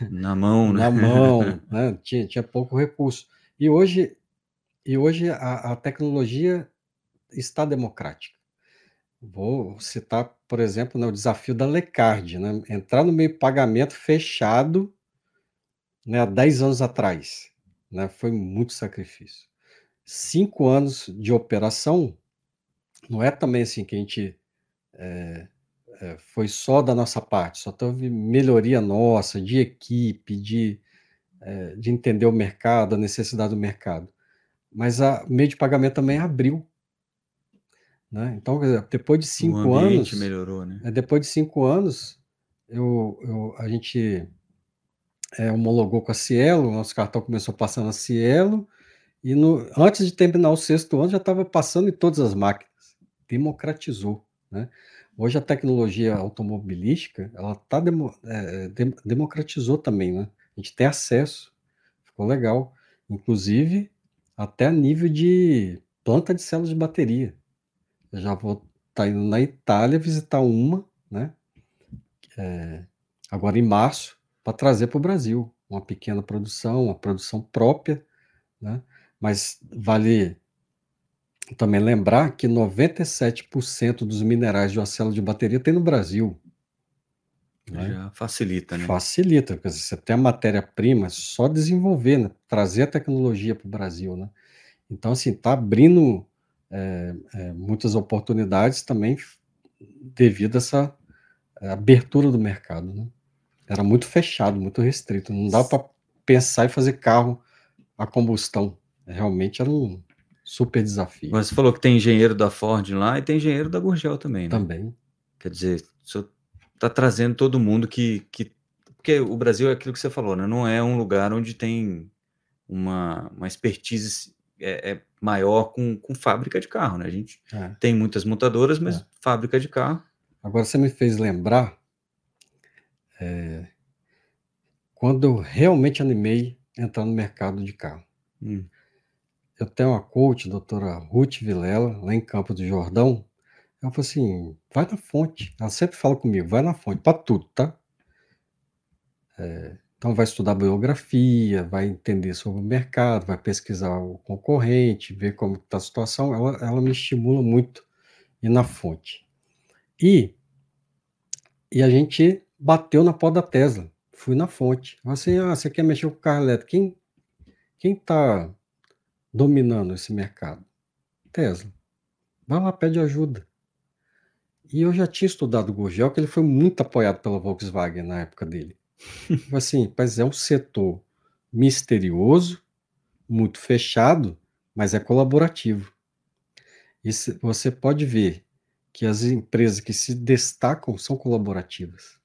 Na mão, né? na mão, né? Tinha, tinha pouco recurso. E hoje, e hoje a, a tecnologia está democrática. Vou citar, por exemplo, né, o desafio da Lecard, né? Entrar no meio pagamento fechado, né, há 10 anos atrás, né? Foi muito sacrifício. Cinco anos de operação, não é também assim que a gente é, é, foi só da nossa parte, só teve melhoria nossa, de equipe, de, é, de entender o mercado, a necessidade do mercado. Mas a- o meio de pagamento também abriu. Né? Então, depois de cinco anos, melhorou, né? é, depois de cinco anos, eu, eu- a gente é, homologou com a Cielo, o nosso cartão começou passando a Cielo, e no- antes de terminar o sexto ano já estava passando em todas as máquinas. Democratizou. Né? Hoje a tecnologia automobilística, ela tá demo- é, dem- democratizou também. Né? A gente tem acesso, ficou legal. Inclusive, até a nível de planta de células de bateria. Eu já vou estar indo na Itália visitar uma, né? É, agora em março, para trazer para o Brasil uma pequena produção, uma produção própria, né? Mas vale também lembrar que 97% dos minerais de uma célula de bateria tem no Brasil. né? Já facilita, né? Facilita, porque você tem a matéria-prima, é só desenvolver, né? trazer a tecnologia para o Brasil, né? Então, assim, está abrindo é, é, muitas oportunidades também devido a essa abertura do mercado, né? Era muito fechado, muito restrito, não dá para pensar em fazer carro a combustão. Realmente era um super desafio. Mas você falou que tem engenheiro da Ford lá e tem engenheiro da Gurgel também, né? Também. Quer dizer, você está trazendo todo mundo que, que. Porque o Brasil é aquilo que você falou, né? Não é um lugar onde tem uma, uma expertise é, é maior com, com fábrica de carro, né? A gente É. tem muitas montadoras, mas É. fábrica de carro. Agora você me fez lembrar é, quando eu realmente animei entrar no mercado de carro. Hum. Eu tenho uma coach, doutora Ruth Vilela, lá em Campo do Jordão. Ela falou assim: vai na fonte. Ela sempre fala comigo: vai na fonte, para tudo, tá? É, então, vai estudar biografia, vai entender sobre o mercado, vai pesquisar o concorrente, ver como está a situação. Ela, ela me estimula muito ir na fonte. E, e a gente bateu na porta da Tesla. Fui na fonte. Ela assim: ah, você quer mexer com carro elétrico? Quem quem está dominando esse mercado? Tesla. Vai lá, pede ajuda. E eu já tinha estudado o Gurgel, que ele foi muito apoiado pela Volkswagen na época dele. Assim, mas é um setor misterioso, muito fechado, mas é colaborativo. E você pode ver que as empresas que se destacam são colaborativas.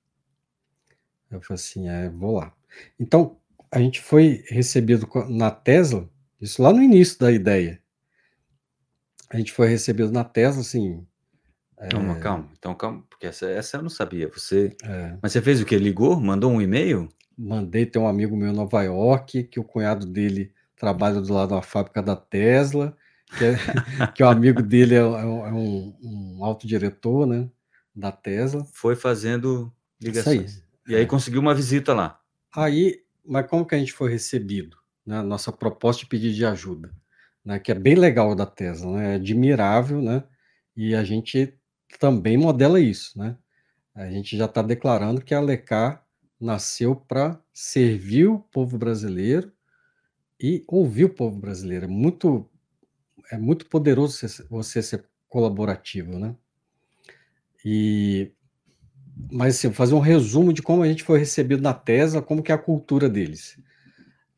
Eu falei assim, é, vou lá. Então, a gente foi recebido na Tesla, isso lá no início da ideia. A gente foi recebido na Tesla, assim, Calma, calma. Então, calma, porque essa, essa eu não sabia. Você. é, Mas você fez o quê? Ligou? Mandou um e-mail? mandei ter um amigo meu em Nova York, que o cunhado dele trabalha do lado da fábrica da Tesla, que, é, que o amigo dele é, é um, é um- um autodiretor, né, da Tesla. Foi fazendo Isso aí. ligações. E aí conseguiu uma visita lá. Aí, mas como que a gente foi recebido? Né? Nossa proposta de pedido de ajuda, né? Que é bem legal da Tesla, né? É admirável, né? E a gente também modela isso, né? A gente já está declarando que a Alecar nasceu para servir o povo brasileiro e ouvir o povo brasileiro. É muito, é muito poderoso você, você ser colaborativo, né? E mas assim, fazer um resumo de como a gente foi recebido na Tesla, como que é a cultura deles.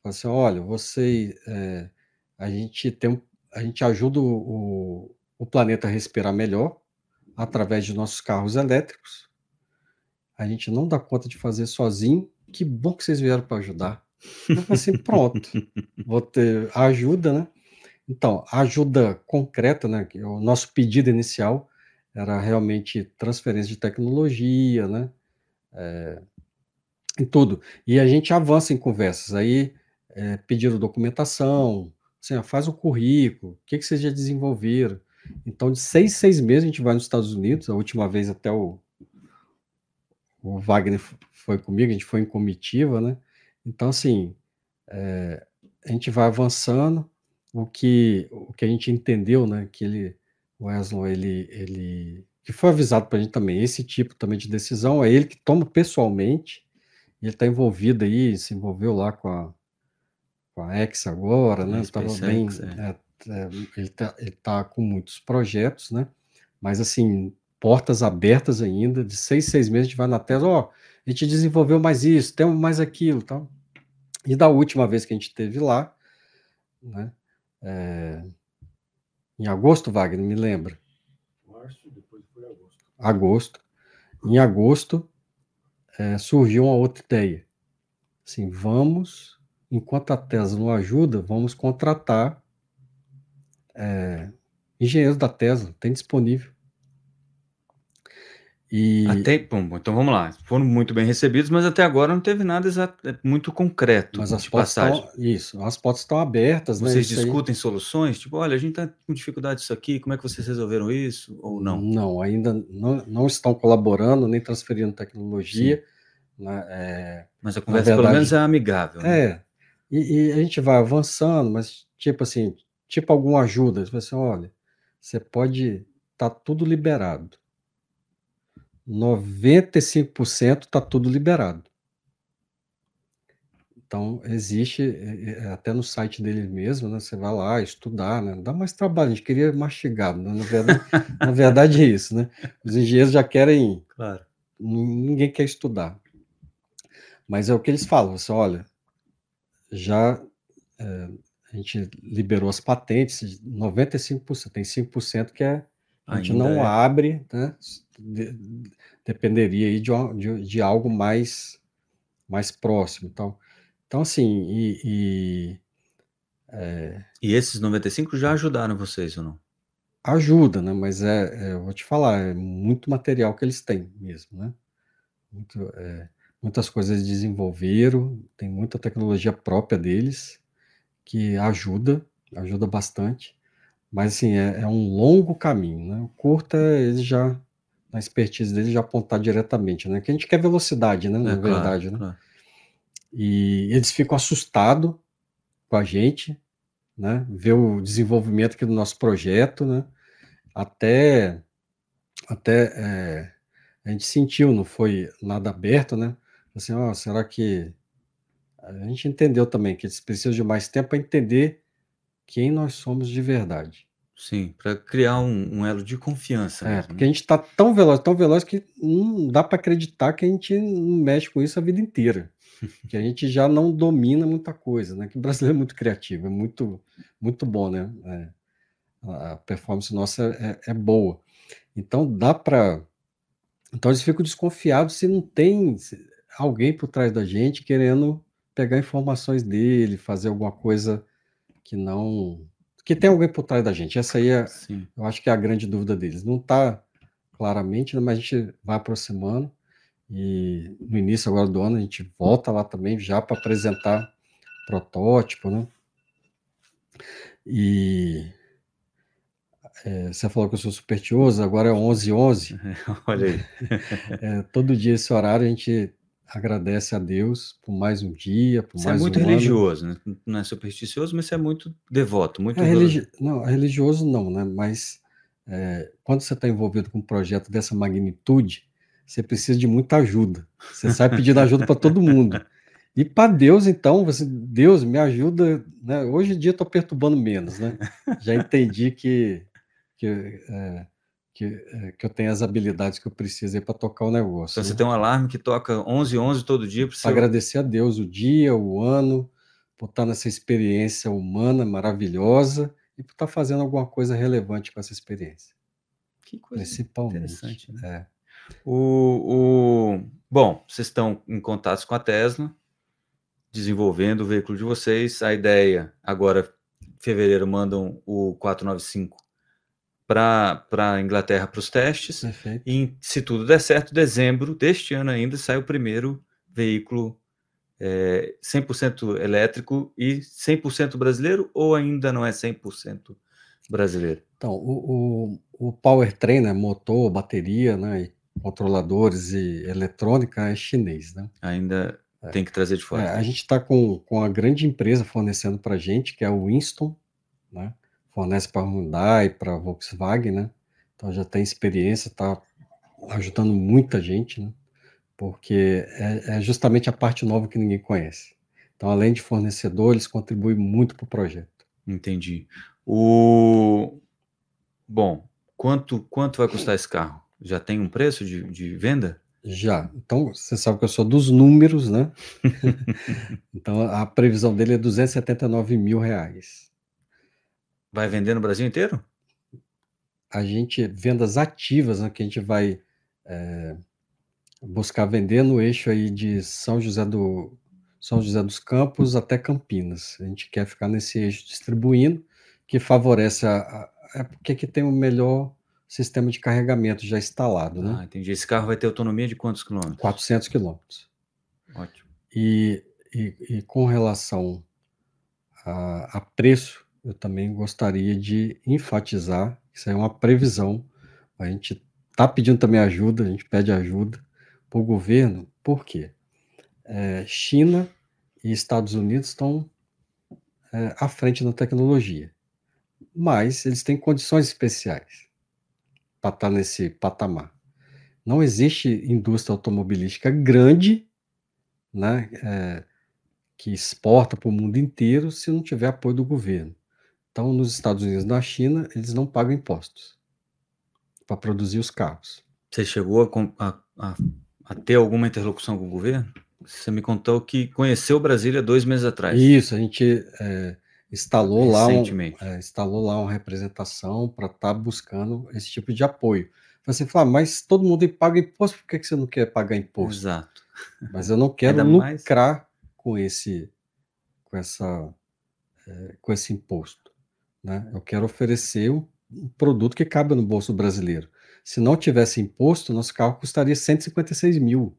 Assim, olha, você, é, a gente tem, a gente ajuda o, o- planeta a respirar melhor através de nossos carros elétricos. A gente não dá conta de fazer sozinho. Que bom que vocês vieram para ajudar. Eu assim, pronto, vou ter ajuda, né? Então, ajuda concreta, né? O nosso pedido inicial era realmente transferência de tecnologia, né? É, em tudo. E a gente avança em conversas. Aí é, pediram documentação, assim, ó, faz o currículo, o que, que vocês já desenvolveram. Então, de seis, seis meses, a gente vai nos Estados Unidos. A última vez até o, o Wagner foi comigo, a gente foi em comitiva, né? Então, assim, é, a gente vai avançando. O que, o que a gente entendeu, né? Que ele, o Wesley, ele, ele, que foi avisado para a gente também, esse tipo também de decisão é ele que toma pessoalmente. Ele está envolvido aí, se envolveu lá com a, com a X agora, né? A Estava bem, SpaceX, é, é, ele está ele tá com muitos projetos, né? Mas assim, portas abertas ainda, de seis, seis meses a gente vai na Tesla, ó, a gente desenvolveu mais isso, temos mais aquilo, tal. E da última vez que a gente esteve lá, né? é, em agosto, Wagner, me lembra? Março, depois foi agosto. Agosto. Em agosto é, surgiu uma outra ideia. Assim, vamos, enquanto a Tesla não ajuda, vamos contratar é, engenheiros da Tesla, tem disponível. E Até, bom, então vamos lá. Foram muito bem recebidos, mas até agora não teve nada é, muito concreto mas as de portas passagem. estão, isso, as portas estão abertas, né? Vocês aí- discutem soluções? Tipo, olha, a gente está com dificuldade disso aqui, como é que vocês resolveram isso? Ou não? Não, ainda não, não estão colaborando nem transferindo tecnologia. né, é, Mas a conversa pelo verdade- menos é amigável. né? E, e a gente vai avançando, mas tipo assim, tipo alguma ajuda, você vai assim, olha, você pode, tá tudo liberado, 95% está tudo liberado. Então, existe, é, é, até no site dele mesmo, né, você vai lá estudar, né, dá mais trabalho, a gente queria mastigado, né, na, verdade, na verdade é isso, né, os engenheiros já querem, claro. ninguém quer estudar, mas é o que eles falam, você olha, já é, a gente liberou as patentes, 95%, tem 5% que é, a gente Ainda não é. abre, né, de, dependeria aí de, de, de algo mais, mais próximo, então... Então, assim, e. E, é, e esses 95 já ajudaram vocês ou não? Ajuda, né? Mas é, é, eu vou te falar, é muito material que eles têm mesmo, né? Muito, é, muitas coisas desenvolveram, tem muita tecnologia própria deles que ajuda, ajuda bastante. Mas assim, é, é um longo caminho, né? O curto é eles já, na expertise deles, já apontar diretamente, né? Que a gente quer velocidade, né? Na é, verdade, claro, né? Claro. E eles ficam assustados com a gente, né? Ver o desenvolvimento aqui do nosso projeto, né? Até, até é, a gente sentiu, não foi nada aberto, né? Assim, ó, será que a gente entendeu também que eles precisam de mais tempo para entender quem nós somos de verdade. Sim, para criar um, um, elo de confiança. É, mesmo, porque né? a gente está tão veloz, tão veloz que não dá para acreditar que a gente não mexe com isso a vida inteira que a gente já não domina muita coisa, né? Que o brasileiro é muito criativo, é muito, muito bom, né? É, a performance nossa é, é boa. Então dá para. Então eles ficam desconfiados se não tem alguém por trás da gente querendo pegar informações dele, fazer alguma coisa que não. Que tem alguém por trás da gente. Essa aí é, Sim. eu acho que é a grande dúvida deles. Não está claramente, mas a gente vai aproximando e no início agora do ano a gente volta lá também já para apresentar protótipo, né? E é, você falou que eu sou supersticioso, agora é 11 11 Olha aí. é, todo dia esse horário a gente agradece a Deus por mais um dia, por você é mais é muito um religioso, ano. né? Não é supersticioso, mas você é muito devoto, muito é religi... Não, religioso não, né? Mas é, quando você está envolvido com um projeto dessa magnitude, você precisa de muita ajuda. Você sai pedindo ajuda para todo mundo. E para Deus, então, você, Deus me ajuda. Né? Hoje em dia estou perturbando menos, né? Já entendi que, que, é, que, é, que eu tenho as habilidades que eu preciso para tocar o negócio. Então, né? você tem um alarme que toca 11 11 todo dia para seu... agradecer a Deus o dia, o ano, por estar nessa experiência humana maravilhosa e por estar fazendo alguma coisa relevante com essa experiência. Que coisa Principalmente, interessante. Né? É. O, o, bom, vocês estão em contato com a Tesla, desenvolvendo o veículo de vocês. A ideia, agora, em fevereiro, mandam o 495 para a Inglaterra para os testes. Perfeito. E se tudo der certo, dezembro deste ano ainda sai o primeiro veículo é, 100% elétrico e 100% brasileiro ou ainda não é 100% brasileiro? Então, o, o, o powertrain, né, motor, bateria, né, controladores e eletrônica é chinês, né? Ainda é. tem que trazer de fora. É, a gente está com, com a grande empresa fornecendo para a gente, que é o Winston, né? Fornece para Hyundai, para Volkswagen, né? Então já tem experiência, está ajudando muita gente, né? Porque é, é, justamente a parte nova que ninguém conhece. Então, além de fornecedor, eles contribuem muito para o projeto. Entendi. O... Bom, quanto, quanto vai custar esse carro? Já tem um preço de, de venda? Já. Então, você sabe que eu sou dos números, né? então, a previsão dele é 279 mil reais. Vai vender no Brasil inteiro? A gente, vendas ativas, né, que a gente vai é, buscar vender no eixo aí de São José do São José dos Campos até Campinas. A gente quer ficar nesse eixo distribuindo, que favorece a, a é porque aqui tem o melhor sistema de carregamento já instalado. Né? Ah, entendi. Esse carro vai ter autonomia de quantos quilômetros? 400 quilômetros. Ótimo. E, e, e, com relação a, a, preço, eu também gostaria de enfatizar, isso é uma previsão, a gente está pedindo também ajuda, a gente pede ajuda para o governo, por quê? É, China e Estados Unidos estão é, à frente na tecnologia, mas eles têm condições especiais para estar tá nesse patamar. Não existe indústria automobilística grande, né, é, que exporta para o mundo inteiro se não tiver apoio do governo. Então, nos Estados Unidos na China, eles não pagam impostos para produzir os carros. Você chegou a, a, a, ter alguma interlocução com o governo? Você me contou que conheceu Brasília dois meses atrás. Isso, a gente é, instalou, lá um, é, instalou lá uma representação para estar tá buscando esse tipo de apoio. Você fala, mas todo mundo paga imposto, por que, que você não quer pagar imposto? Exato. Mas eu não quero lucrar mais... com esse, com essa, é, com esse imposto. Né? Eu quero oferecer um, produto que cabe no bolso brasileiro. Se não tivesse imposto, nosso carro custaria 156 mil.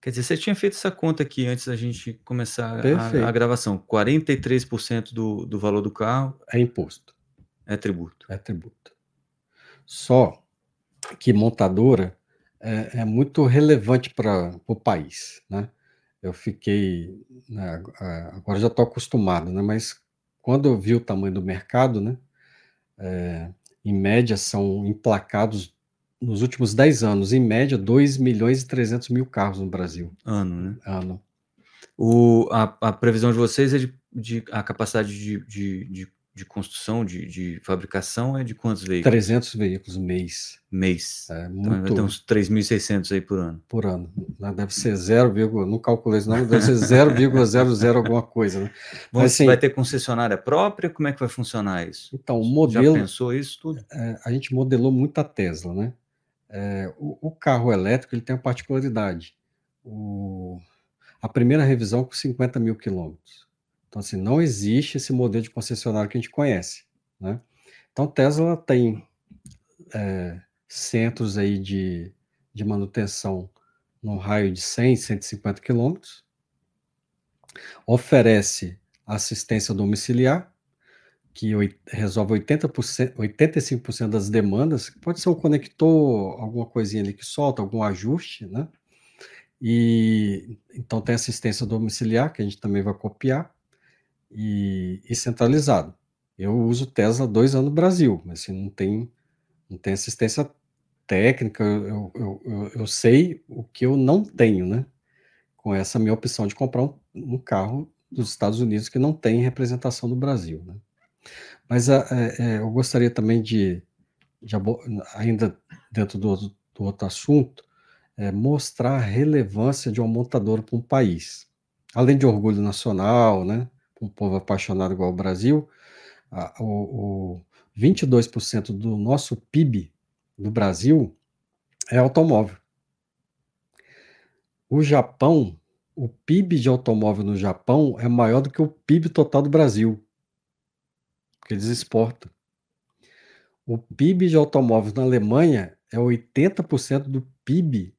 Quer dizer, você tinha feito essa conta aqui antes da gente começar a, a, gravação. 43% do, do valor do carro é imposto. É tributo. É tributo. Só que montadora é, é muito relevante para o país, né? Eu fiquei, né, agora já estou acostumado, né? Mas quando eu vi o tamanho do mercado, né? É, em média são emplacados nos últimos 10 anos, em média, 2 milhões e 300 mil carros no Brasil. Ano, né? Ano. O, a, a previsão de vocês é de, de a capacidade de, de, de de construção, de, de fabricação, é de quantos veículos? 300 veículos mês. Mês. É, muito... Então vai ter uns 3.600 aí por ano. Por ano. Deve ser 0, não calculei isso não, deve ser 0,00 alguma coisa. Né? Mas, assim, vai ter concessionária própria? Como é que vai funcionar isso? Então, o modelo... Já pensou isso tudo? É, a gente modelou muito a Tesla, né? É, o, o, carro elétrico ele tem uma particularidade. O, a primeira revisão com 50 mil quilômetros. Então, assim, não existe esse modelo de concessionário que a gente conhece, né? Então, Tesla tem é, centros aí de, de manutenção num raio de 100, 150 quilômetros, oferece assistência domiciliar, que resolve 80%, 85% das demandas, pode ser um conector, alguma coisinha ali que solta, algum ajuste, né? E então tem assistência domiciliar, que a gente também vai copiar e, e centralizado. Eu uso Tesla dois anos no Brasil, mas assim, não tem, não tem assistência técnica, eu, eu, eu, eu, sei o que eu não tenho, né? Com essa minha opção de comprar um, um carro dos Estados Unidos que não tem representação do Brasil, né? Mas é, é, eu gostaria também de, de ainda dentro do, do, outro assunto, é, mostrar a relevância de uma montadora para um país. Além de orgulho nacional, né? Um povo apaixonado igual o Brasil, a, o, o 22% do nosso PIB do Brasil é automóvel. O Japão, o PIB de automóvel no Japão é maior do que o PIB total do Brasil, porque eles exportam. O PIB de automóveis na Alemanha é 80% do PIB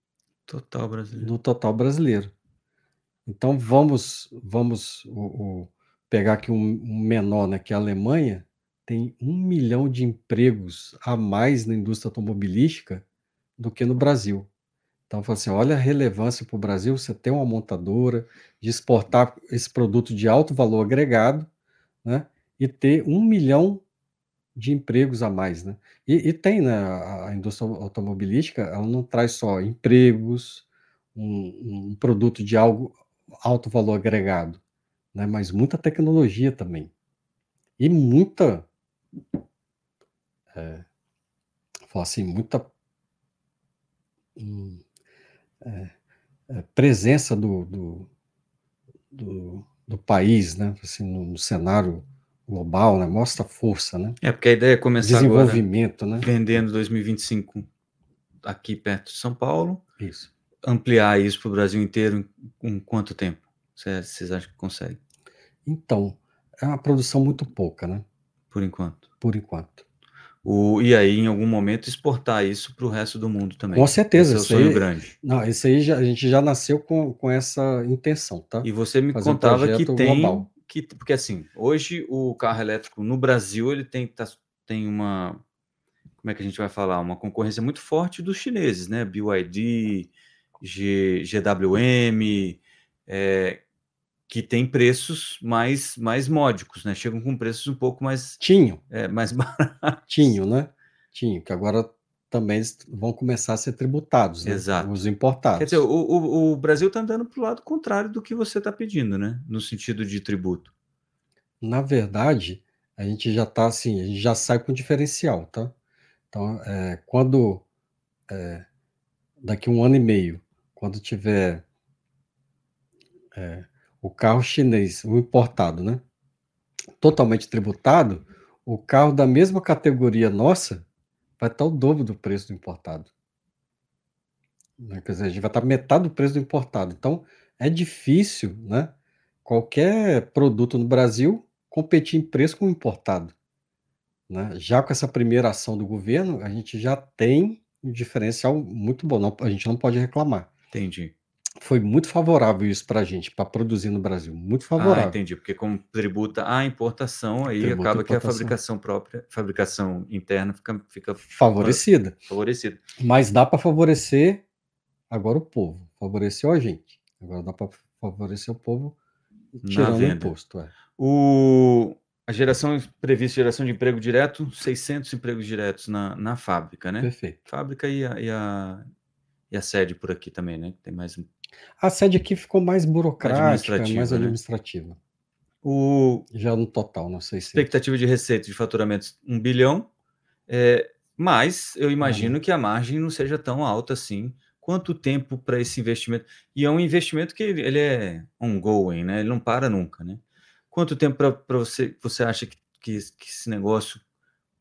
total brasileiro. do total brasileiro. Então vamos, vamos o, o, pegar aqui um, menor, né, que é a Alemanha, tem um milhão de empregos a mais na indústria automobilística do que no Brasil. Então, assim, olha a relevância para o Brasil você ter uma montadora, de exportar esse produto de alto valor agregado, né, e ter um milhão de empregos a mais, né? E, e tem, né, a, indústria automobilística, ela não traz só empregos, um, um produto de algo alto valor agregado, né? mas muita tecnologia também. E muita. É, falar assim, muita. Hum, é, é, presença do, do, do, do, país, né? Assim, no, no, cenário global, né? Mostra força, né? É, porque a ideia é começar Desenvolvimento, agora, né? vendendo 2025 aqui perto de São Paulo. Isso. Ampliar isso para o Brasil inteiro em, em quanto tempo? Vocês acham que consegue? Então, é uma produção muito pouca, né? Por enquanto. Por enquanto. O, e aí, em algum momento, exportar isso para o resto do mundo também. Com certeza. Esse é o sonho aí, grande. Não, esse aí já, a gente já nasceu com, com essa intenção, tá? E você me Fazer contava um que tem. Global. Que, porque assim, hoje o carro elétrico no Brasil ele tem, tá, tem uma. Como é que a gente vai falar? Uma concorrência muito forte dos chineses, né? BYD, G, GWM, é, que tem preços mais mais módicos, né? Chegam com preços um pouco mais tinho, é, mais baratos. Tinho, né? Tinho, que agora também vão começar a ser tributados, né? Exato. Os importados. Quer dizer, o, o, o Brasil está andando para o lado contrário do que você está pedindo, né? No sentido de tributo. Na verdade, a gente já está assim, a gente já sai com diferencial, tá? Então, é, quando é, daqui um ano e meio, quando tiver é, o carro chinês, o importado, né? Totalmente tributado, o carro da mesma categoria nossa vai estar o dobro do preço do importado. Né? Quer dizer, a gente vai estar metade do preço do importado. Então, é difícil, né? Qualquer produto no Brasil competir em preço com o importado. Né? Já com essa primeira ação do governo, a gente já tem um diferencial muito bom. Não, a gente não pode reclamar. Entendi. Foi muito favorável isso para a gente, para produzir no Brasil. Muito Ah, favorável. entendi. Porque como tributa a importação, aí acaba que a importação. fabricação própria, fabricação interna fica, fica Favorecida. favorecida. Mas dá para favorecer agora o povo. Favoreceu a gente. Agora dá para favorecer o povo tirando o imposto. É. O, a geração prevista geração de emprego direto, 600 empregos diretos na, na fábrica, né? Perfeito. Fábrica e a, e a, e a sede por aqui também, né? Tem mais. A sede aqui ficou mais burocrática, Administrativa, mais né? administrativa. O Já no total, não sei se. expectativa de receita de faturamentos 1 bilhão, é, mas eu imagino que a margem não seja tão alta assim. Quanto tempo para esse investimento? E é um investimento que ele ele é ongoing, né? Ele não para nunca, né? Quanto tempo para você você acha que, que, que esse negócio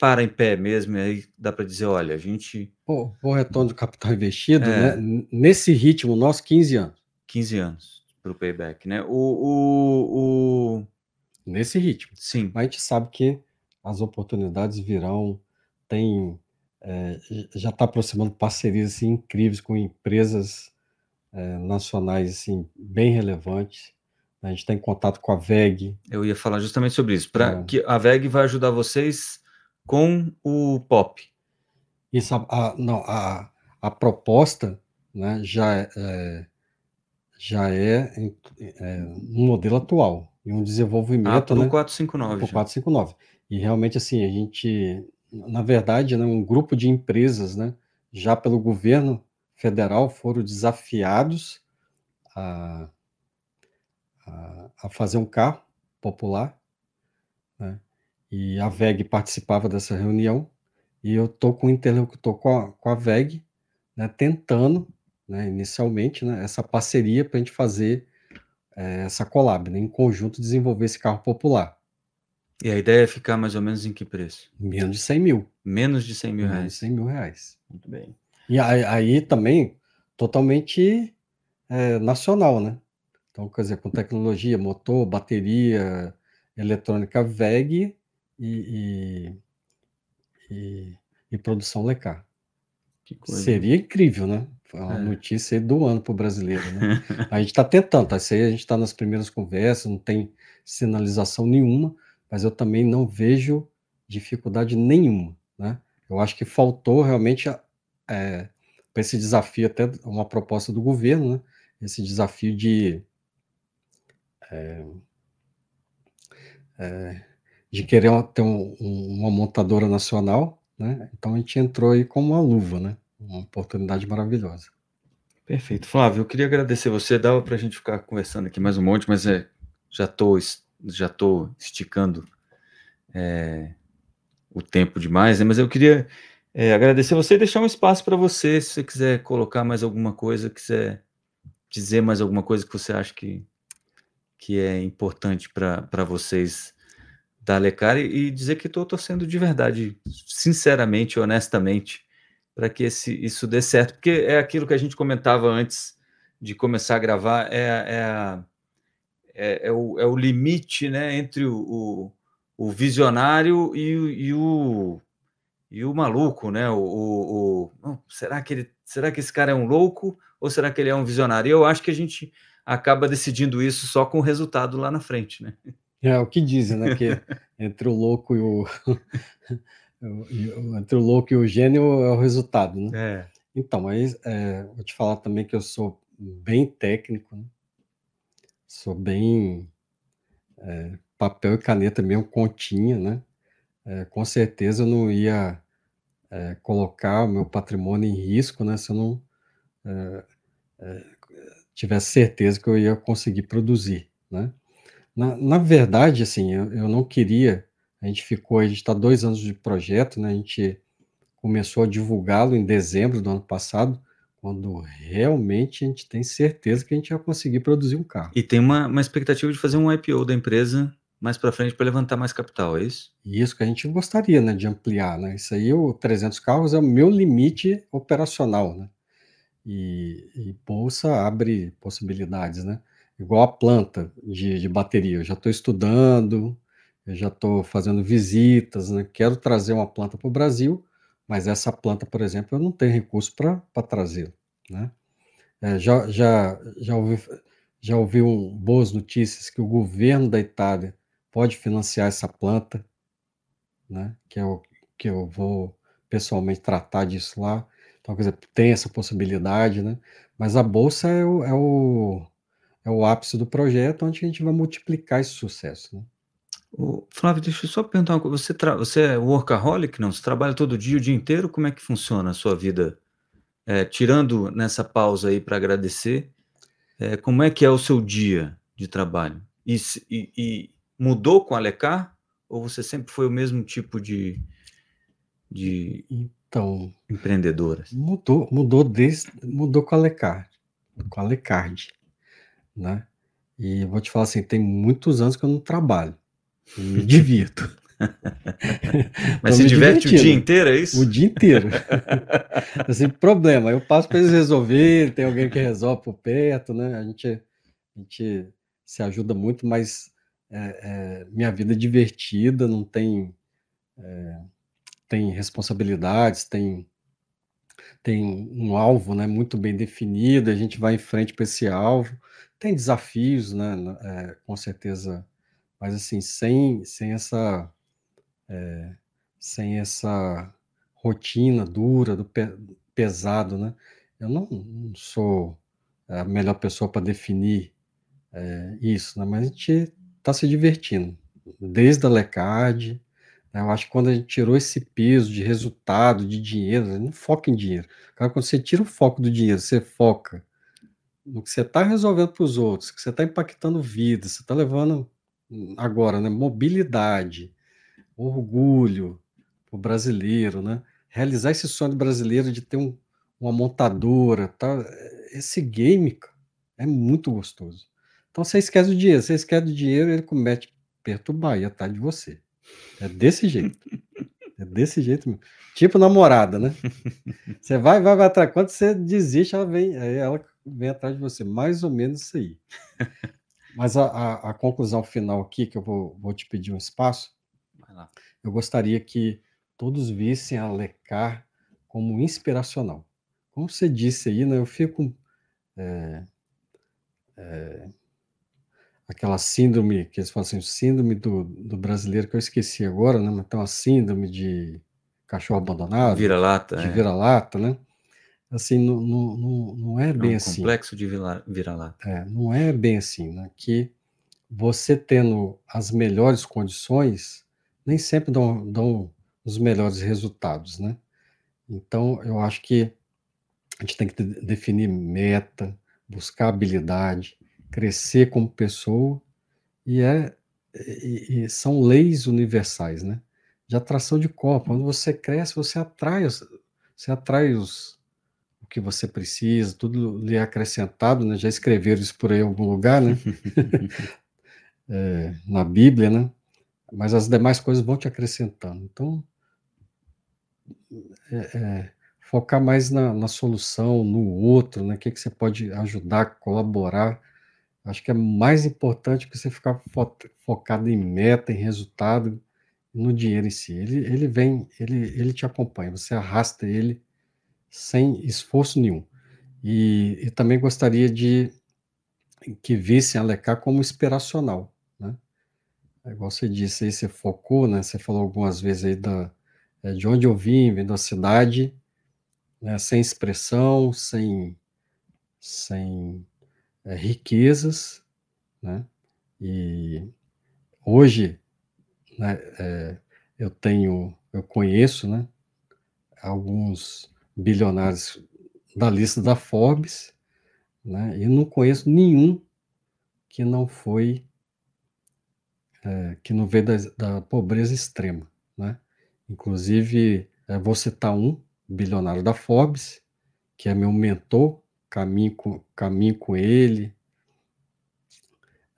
para em pé mesmo? E aí dá para dizer, olha, a gente Pô, o retorno do capital investido, É. né? Nesse ritmo, nosso 15 anos. 15 anos para o payback, né? O, o, o- Nesse ritmo. sim, Mas a gente sabe que as oportunidades virão, tem, é, já está aproximando parcerias assim, incríveis com empresas é, nacionais assim, bem relevantes. A gente está em contato com a VEG, eu ia falar justamente sobre isso. Para É. que a VEG vai ajudar vocês com o POP. Isso, a, a- não, a, a proposta né, já, é- é, já é, é um modelo atual, e um Ah, desenvolvimento o né, 459. para o já. 459. E realmente, assim, a gente, na verdade, né, um grupo de empresas, né, já pelo governo federal, foram desafiados a, a, a fazer um carro popular, e a VEG participava dessa reunião, e eu estou com o interlocutor com a, com a VEG, né, tentando, né, inicialmente, né, essa parceria para a gente fazer eh, essa collab, né, em conjunto desenvolver esse carro popular. E a ideia é ficar mais ou menos em que preço? Menos de 100 mil. Menos de 100 mil Menos de reais. 100 mil reais. Muito bem. E aí, aí também, totalmente eh, nacional, né? Então, quer dizer, com tecnologia, motor, bateria, eletrônica VEG e, e, e- e produção Lecar. Que coisa. Seria incrível, né? Uma É. notícia do ano para o brasileiro, né? A gente está tentando, tá? Isso aí a gente está nas primeiras conversas, não tem sinalização nenhuma, mas eu também não vejo dificuldade nenhuma, né? Eu acho que faltou realmente para esse desafio, até uma proposta do governo, né? Esse desafio de, é, é, de querer ter um- uma montadora nacional, né? Então a gente entrou aí como uma luva, né? Uma oportunidade maravilhosa. Perfeito. Flávio, eu queria agradecer você. Dava para a gente ficar conversando aqui mais um monte, mas é, já estou já tô esticando é, o tempo demais, né? Mas eu queria é, agradecer você e deixar um espaço para você, se você quiser colocar mais alguma coisa, quiser dizer mais alguma coisa que você acha que, que é importante para vocês da Lecar e, dizer que estou torcendo de verdade, sinceramente, honestamente, para que esse, isso dê certo, porque é aquilo que a gente comentava antes de começar a gravar, é, é, é, é o, é o limite né, entre o, o, o visionário e, o- e o, e o maluco, né? O, o- o- será, que ele, será que esse cara é um louco ou será que ele é um visionário? E eu acho que a gente acaba decidindo isso só com o resultado lá na frente, né? É o que dizem, né? Que entre o louco e o, entre o louco e o gênio é o resultado, né? É. Então, aí é, vou te falar também que eu sou bem técnico, né? Sou bem é, papel e caneta mesmo, continha, né? É, com certeza eu não ia é, colocar o meu patrimônio em risco, né, se eu não é, é, tivesse certeza que eu ia conseguir produzir, né? Na, na verdade, assim, eu, eu não queria, a gente ficou, a gente está dois anos de projeto, né, a gente começou a divulgá-lo em dezembro do ano passado, quando realmente a gente tem certeza que a gente vai conseguir produzir um carro. E tem uma, uma expectativa de fazer um IPO da empresa mais para frente para levantar mais capital, é isso? Isso que a gente gostaria, né, de ampliar, né? Isso aí, o 300 carros é o meu limite operacional, né? E, e bolsa abre possibilidades, né? Igual a planta de, de bateria, eu já estou estudando, eu já estou fazendo visitas, né? Quero trazer uma planta para o Brasil, mas essa planta, por exemplo, eu não tenho recurso para trazer, né? É, já, já, já ouvi, já ouvi um, boas notícias que o governo da Itália pode financiar essa planta, né? Que é o que eu vou pessoalmente tratar disso lá. Então, quer dizer, tem essa possibilidade, né? Mas a bolsa é o, é o, é o ápice do projeto, onde a gente vai multiplicar esse sucesso, né? Ô, Flávio, deixa eu só perguntar uma coisa. Você, tra... você é workaholic, não? Você trabalha todo dia, o dia inteiro? Como é que funciona a sua vida? É, tirando nessa pausa aí para agradecer, é, como é que é o seu dia de trabalho? E, e, e, mudou com a Lecar? Ou você sempre foi o mesmo tipo de, de então, empreendedora? Mudou, mudou, desde, mudou com a Lecard, com a Lecard, né? E vou te falar assim, tem muitos anos que eu não trabalho. Me divirto. Mas se diverte o dia inteiro, é isso? O dia inteiro. assim, problema. Eu passo para eles resolverem, tem alguém que resolve por perto, né? A gente, a gente se ajuda muito, mas é, é, minha vida é divertida, não tem, é, tem responsabilidades, tem, tem um alvo né, muito bem definido, a gente vai em frente para esse alvo. Tem desafios, né, é, com certeza, mas assim, sem, sem essa é, sem essa rotina dura, do pe pesado, né? Eu não, não, sou a melhor pessoa para definir é, isso, né? Mas a gente está se divertindo, desde a LECAD, né? eu acho que quando a gente tirou esse peso de resultado, de dinheiro, não foca em dinheiro. Cara, quando você tira o foco do dinheiro, você foca no que você está resolvendo para os outros, que você está impactando vidas, você está levando agora, né, mobilidade, orgulho para o brasileiro, né? Realizar esse sonho brasileiro de ter um, uma montadora, tá? Esse game é muito gostoso. Então você esquece o dinheiro, você esquece o dinheiro, ele comete perturbar e atrás de você. É desse jeito. É desse jeito mesmo. Tipo namorada, né? Você vai, vai, vai atrás. Quando você desiste, ela vem, ela vem atrás de você. Mais ou menos isso aí. Mas a, a, a conclusão final aqui, que eu vou, vou te pedir um espaço, eu gostaria que todos vissem a Lecar como inspiracional. Como você disse aí, né, eu fico. É, é, aquela síndrome, que eles falam assim, síndrome do, do brasileiro, que eu esqueci agora, né? Mas tem uma síndrome de cachorro abandonado. Vira-lata. De é. vira-lata, né? Assim, não, não, não é bem é um assim. complexo de vira-lata. É, não é bem assim, né? Que você tendo as melhores condições, nem sempre dão, dão os melhores resultados, né? Então, eu acho que a gente tem que definir meta, buscar habilidade, crescer como pessoa, e, é, e, e são leis universais, né? De atração de corpo. Quando você cresce, você atrai, você atrai os, o que você precisa, tudo lhe é acrescentado, né? Já escreveram isso por aí em algum lugar, né? é, na Bíblia, né? mas as demais coisas vão te acrescentando. Então, é, é, focar mais na, na, solução, no outro, né? O que, que você pode ajudar, colaborar. Acho que é mais importante que você ficar fo focado em meta, em resultado, no dinheiro em si. Ele, ele vem, ele, ele te acompanha, você arrasta ele sem esforço nenhum. E, e também gostaria de que vissem a Lecar como inspiracional. É igual você disse aí, você focou, né? Você falou algumas vezes aí da, é, de onde eu vim, vim da cidade, né? sem expressão, sem, sem é, riquezas, né? E hoje, né, é, eu tenho, eu conheço, né? alguns bilionários da lista da Forbes, né? E não conheço nenhum que não foi é, que não veio da, da, pobreza extrema, né? Inclusive, é, vou citar um bilionário da Forbes, que é meu mentor, caminho com, caminho com ele,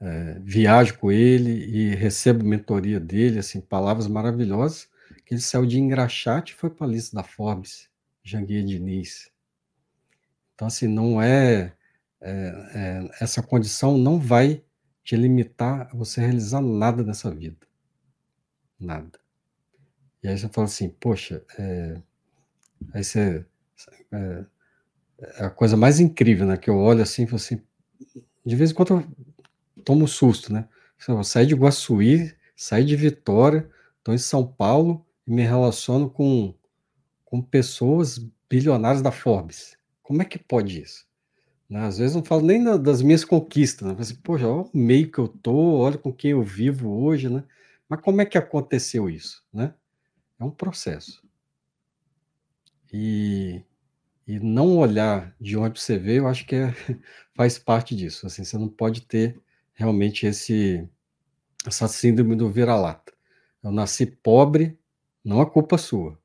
é, viajo com ele e recebo mentoria dele, assim, palavras maravilhosas, que ele saiu de engraxate e foi para a lista da Forbes, Janguier Diniz. Então, assim, não é, é, é, essa condição não vai te limitar a você realizar nada nessa vida. Nada. E aí você fala assim, poxa, é, aí você, é, é, a coisa mais incrível, né, que eu olho assim e falo assim, de vez em quando eu tomo susto, né, eu saí de Guaçuí, saí de Vitória, estou em São Paulo, e me relaciono com, com pessoas bilionárias da Forbes. Como é que pode isso? Né? Às vezes não falo nem das minhas conquistas, né? assim, Poxa, olha o meio que eu tô, olha com quem eu vivo hoje, né? Mas como é que aconteceu isso, né? É um processo. E, e não olhar de onde você vê, eu acho que é, faz parte disso. Assim, você não pode ter realmente esse essa síndrome do vira-lata. Eu nasci pobre, não é culpa sua,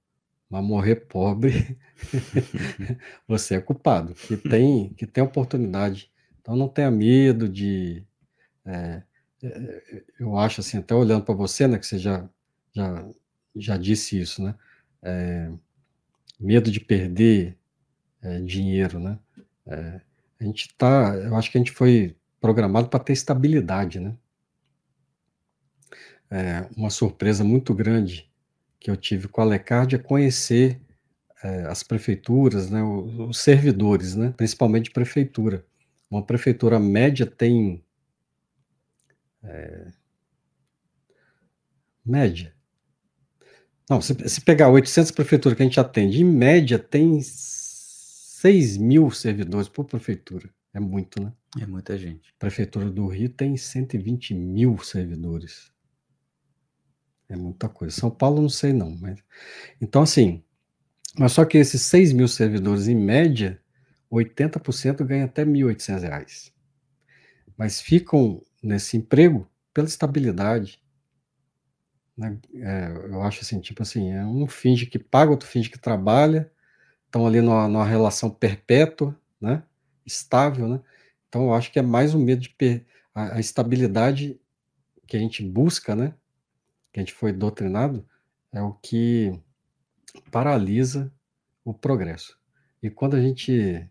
mas morrer pobre, você é culpado, que tem, que tem oportunidade. Então não tenha medo de. É, é eu acho assim, até olhando para você, né, que você já, já, já disse isso, né? É, medo de perder é, dinheiro, né? É, a gente tá, eu acho que a gente foi programado para ter estabilidade, né? É, uma surpresa muito grande que eu tive com a Lecard é conhecer é, as prefeituras, né, os, os, servidores, né, principalmente de prefeitura. Uma prefeitura média tem. É, média. Não, se, se, pegar 800 prefeituras que a gente atende, em média tem 6 mil servidores por prefeitura. É muito, né? É muita gente. A prefeitura do Rio tem 120 mil servidores. É muita coisa. São Paulo não sei não, mas então assim, mas só que esses 6 mil servidores em média, 80% ganham até R$ 1.800. Mas ficam nesse emprego pela estabilidade. Né? É, eu acho assim, tipo assim, é um finge que paga, outro finge que trabalha, estão ali numa, numa relação perpétua, né? estável, né? Então eu acho que é mais um medo de per... a, a estabilidade que a gente busca, né? Que a gente foi doutrinado é o que paralisa o progresso. E quando a gente,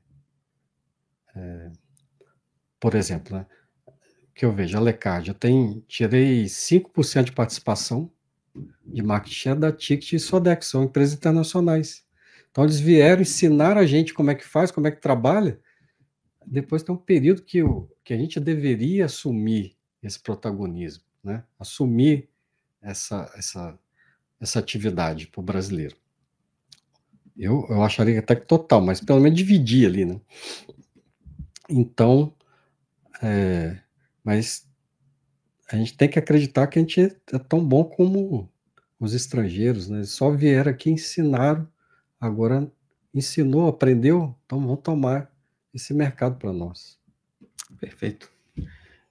é, por exemplo, né, que eu vejo, a Lecard, eu tenho, tirei 5% de participação de market share da Ticket e Sodex, são empresas internacionais. Então eles vieram ensinar a gente como é que faz, como é que trabalha. Depois tem um período que, o, que a gente deveria assumir esse protagonismo, né? assumir essa, essa, essa atividade para o brasileiro. Eu, eu acharia até que total, mas pelo menos dividir ali, né? Então, é, mas a gente tem que acreditar que a gente é tão bom como os estrangeiros, né? Eles só vieram aqui ensinaram, agora ensinou, aprendeu, então vamos tomar esse mercado para nós. Perfeito.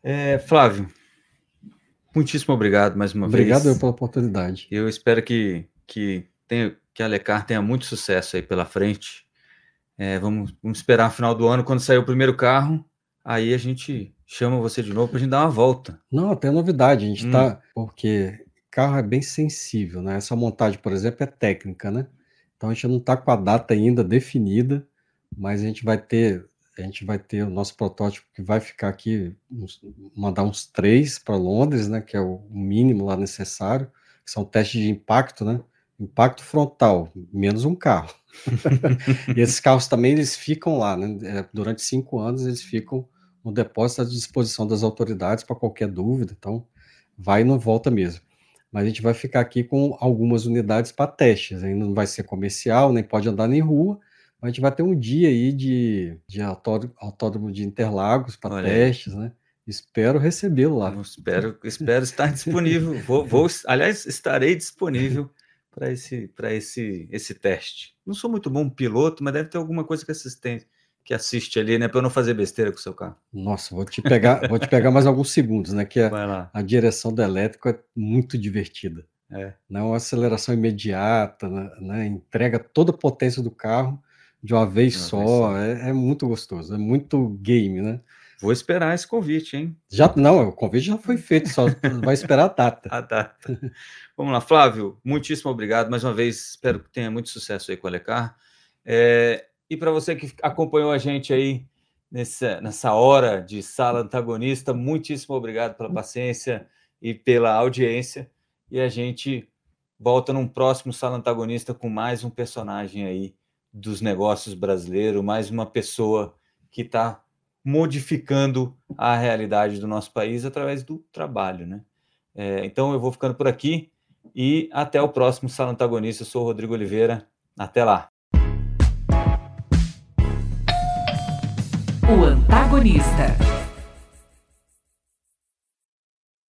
É, Flávio, Muitíssimo obrigado mais uma obrigado vez. Obrigado pela oportunidade. Eu espero que, que, tenha, que a Lecar tenha muito sucesso aí pela frente. É, vamos, vamos esperar no final do ano, quando sair o primeiro carro, aí a gente chama você de novo para a gente dar uma volta. Não, tem novidade, a gente está. Hum. Porque carro é bem sensível, né? Essa montagem, por exemplo, é técnica, né? Então a gente não está com a data ainda definida, mas a gente vai ter a gente vai ter o nosso protótipo que vai ficar aqui, uns, mandar uns três para Londres, né, que é o mínimo lá necessário, que são testes de impacto, né, impacto frontal, menos um carro. e esses carros também eles ficam lá, né, é, durante cinco anos eles ficam no depósito à disposição das autoridades para qualquer dúvida, então vai e não volta mesmo. Mas a gente vai ficar aqui com algumas unidades para testes, ainda não vai ser comercial, nem pode andar nem rua, a gente vai ter um dia aí de, de autódromo, de Interlagos para testes, né? Espero recebê-lo lá. espero, espero estar disponível. Vou, vou, aliás, estarei disponível para esse, esse, esse teste. Não sou muito bom piloto, mas deve ter alguma coisa que assistente que assiste ali, né, para eu não fazer besteira com o seu carro. Nossa, vou te pegar, vou te pegar mais alguns segundos, né? Que a, a direção do elétrico é muito divertida. É. Né, uma aceleração imediata, né, né, entrega toda a potência do carro de uma vez uma só. Vez só. É, é, muito gostoso, é muito game, né? Vou esperar esse convite, hein? Já não, o convite já foi feito, só vai esperar a data. a data. Vamos lá, Flávio, muitíssimo obrigado mais uma vez. Espero que tenha muito sucesso aí com a Lecar. É, e para você que acompanhou a gente aí nessa, nessa hora de sala antagonista, muitíssimo obrigado pela paciência e pela audiência. E a gente volta num próximo sala antagonista com mais um personagem aí dos negócios brasileiros, mais uma pessoa que está modificando a realidade do nosso país através do trabalho, né? É, então eu vou ficando por aqui e até o próximo Sala Antagonista. Eu sou o Rodrigo Oliveira. Até lá. O antagonista.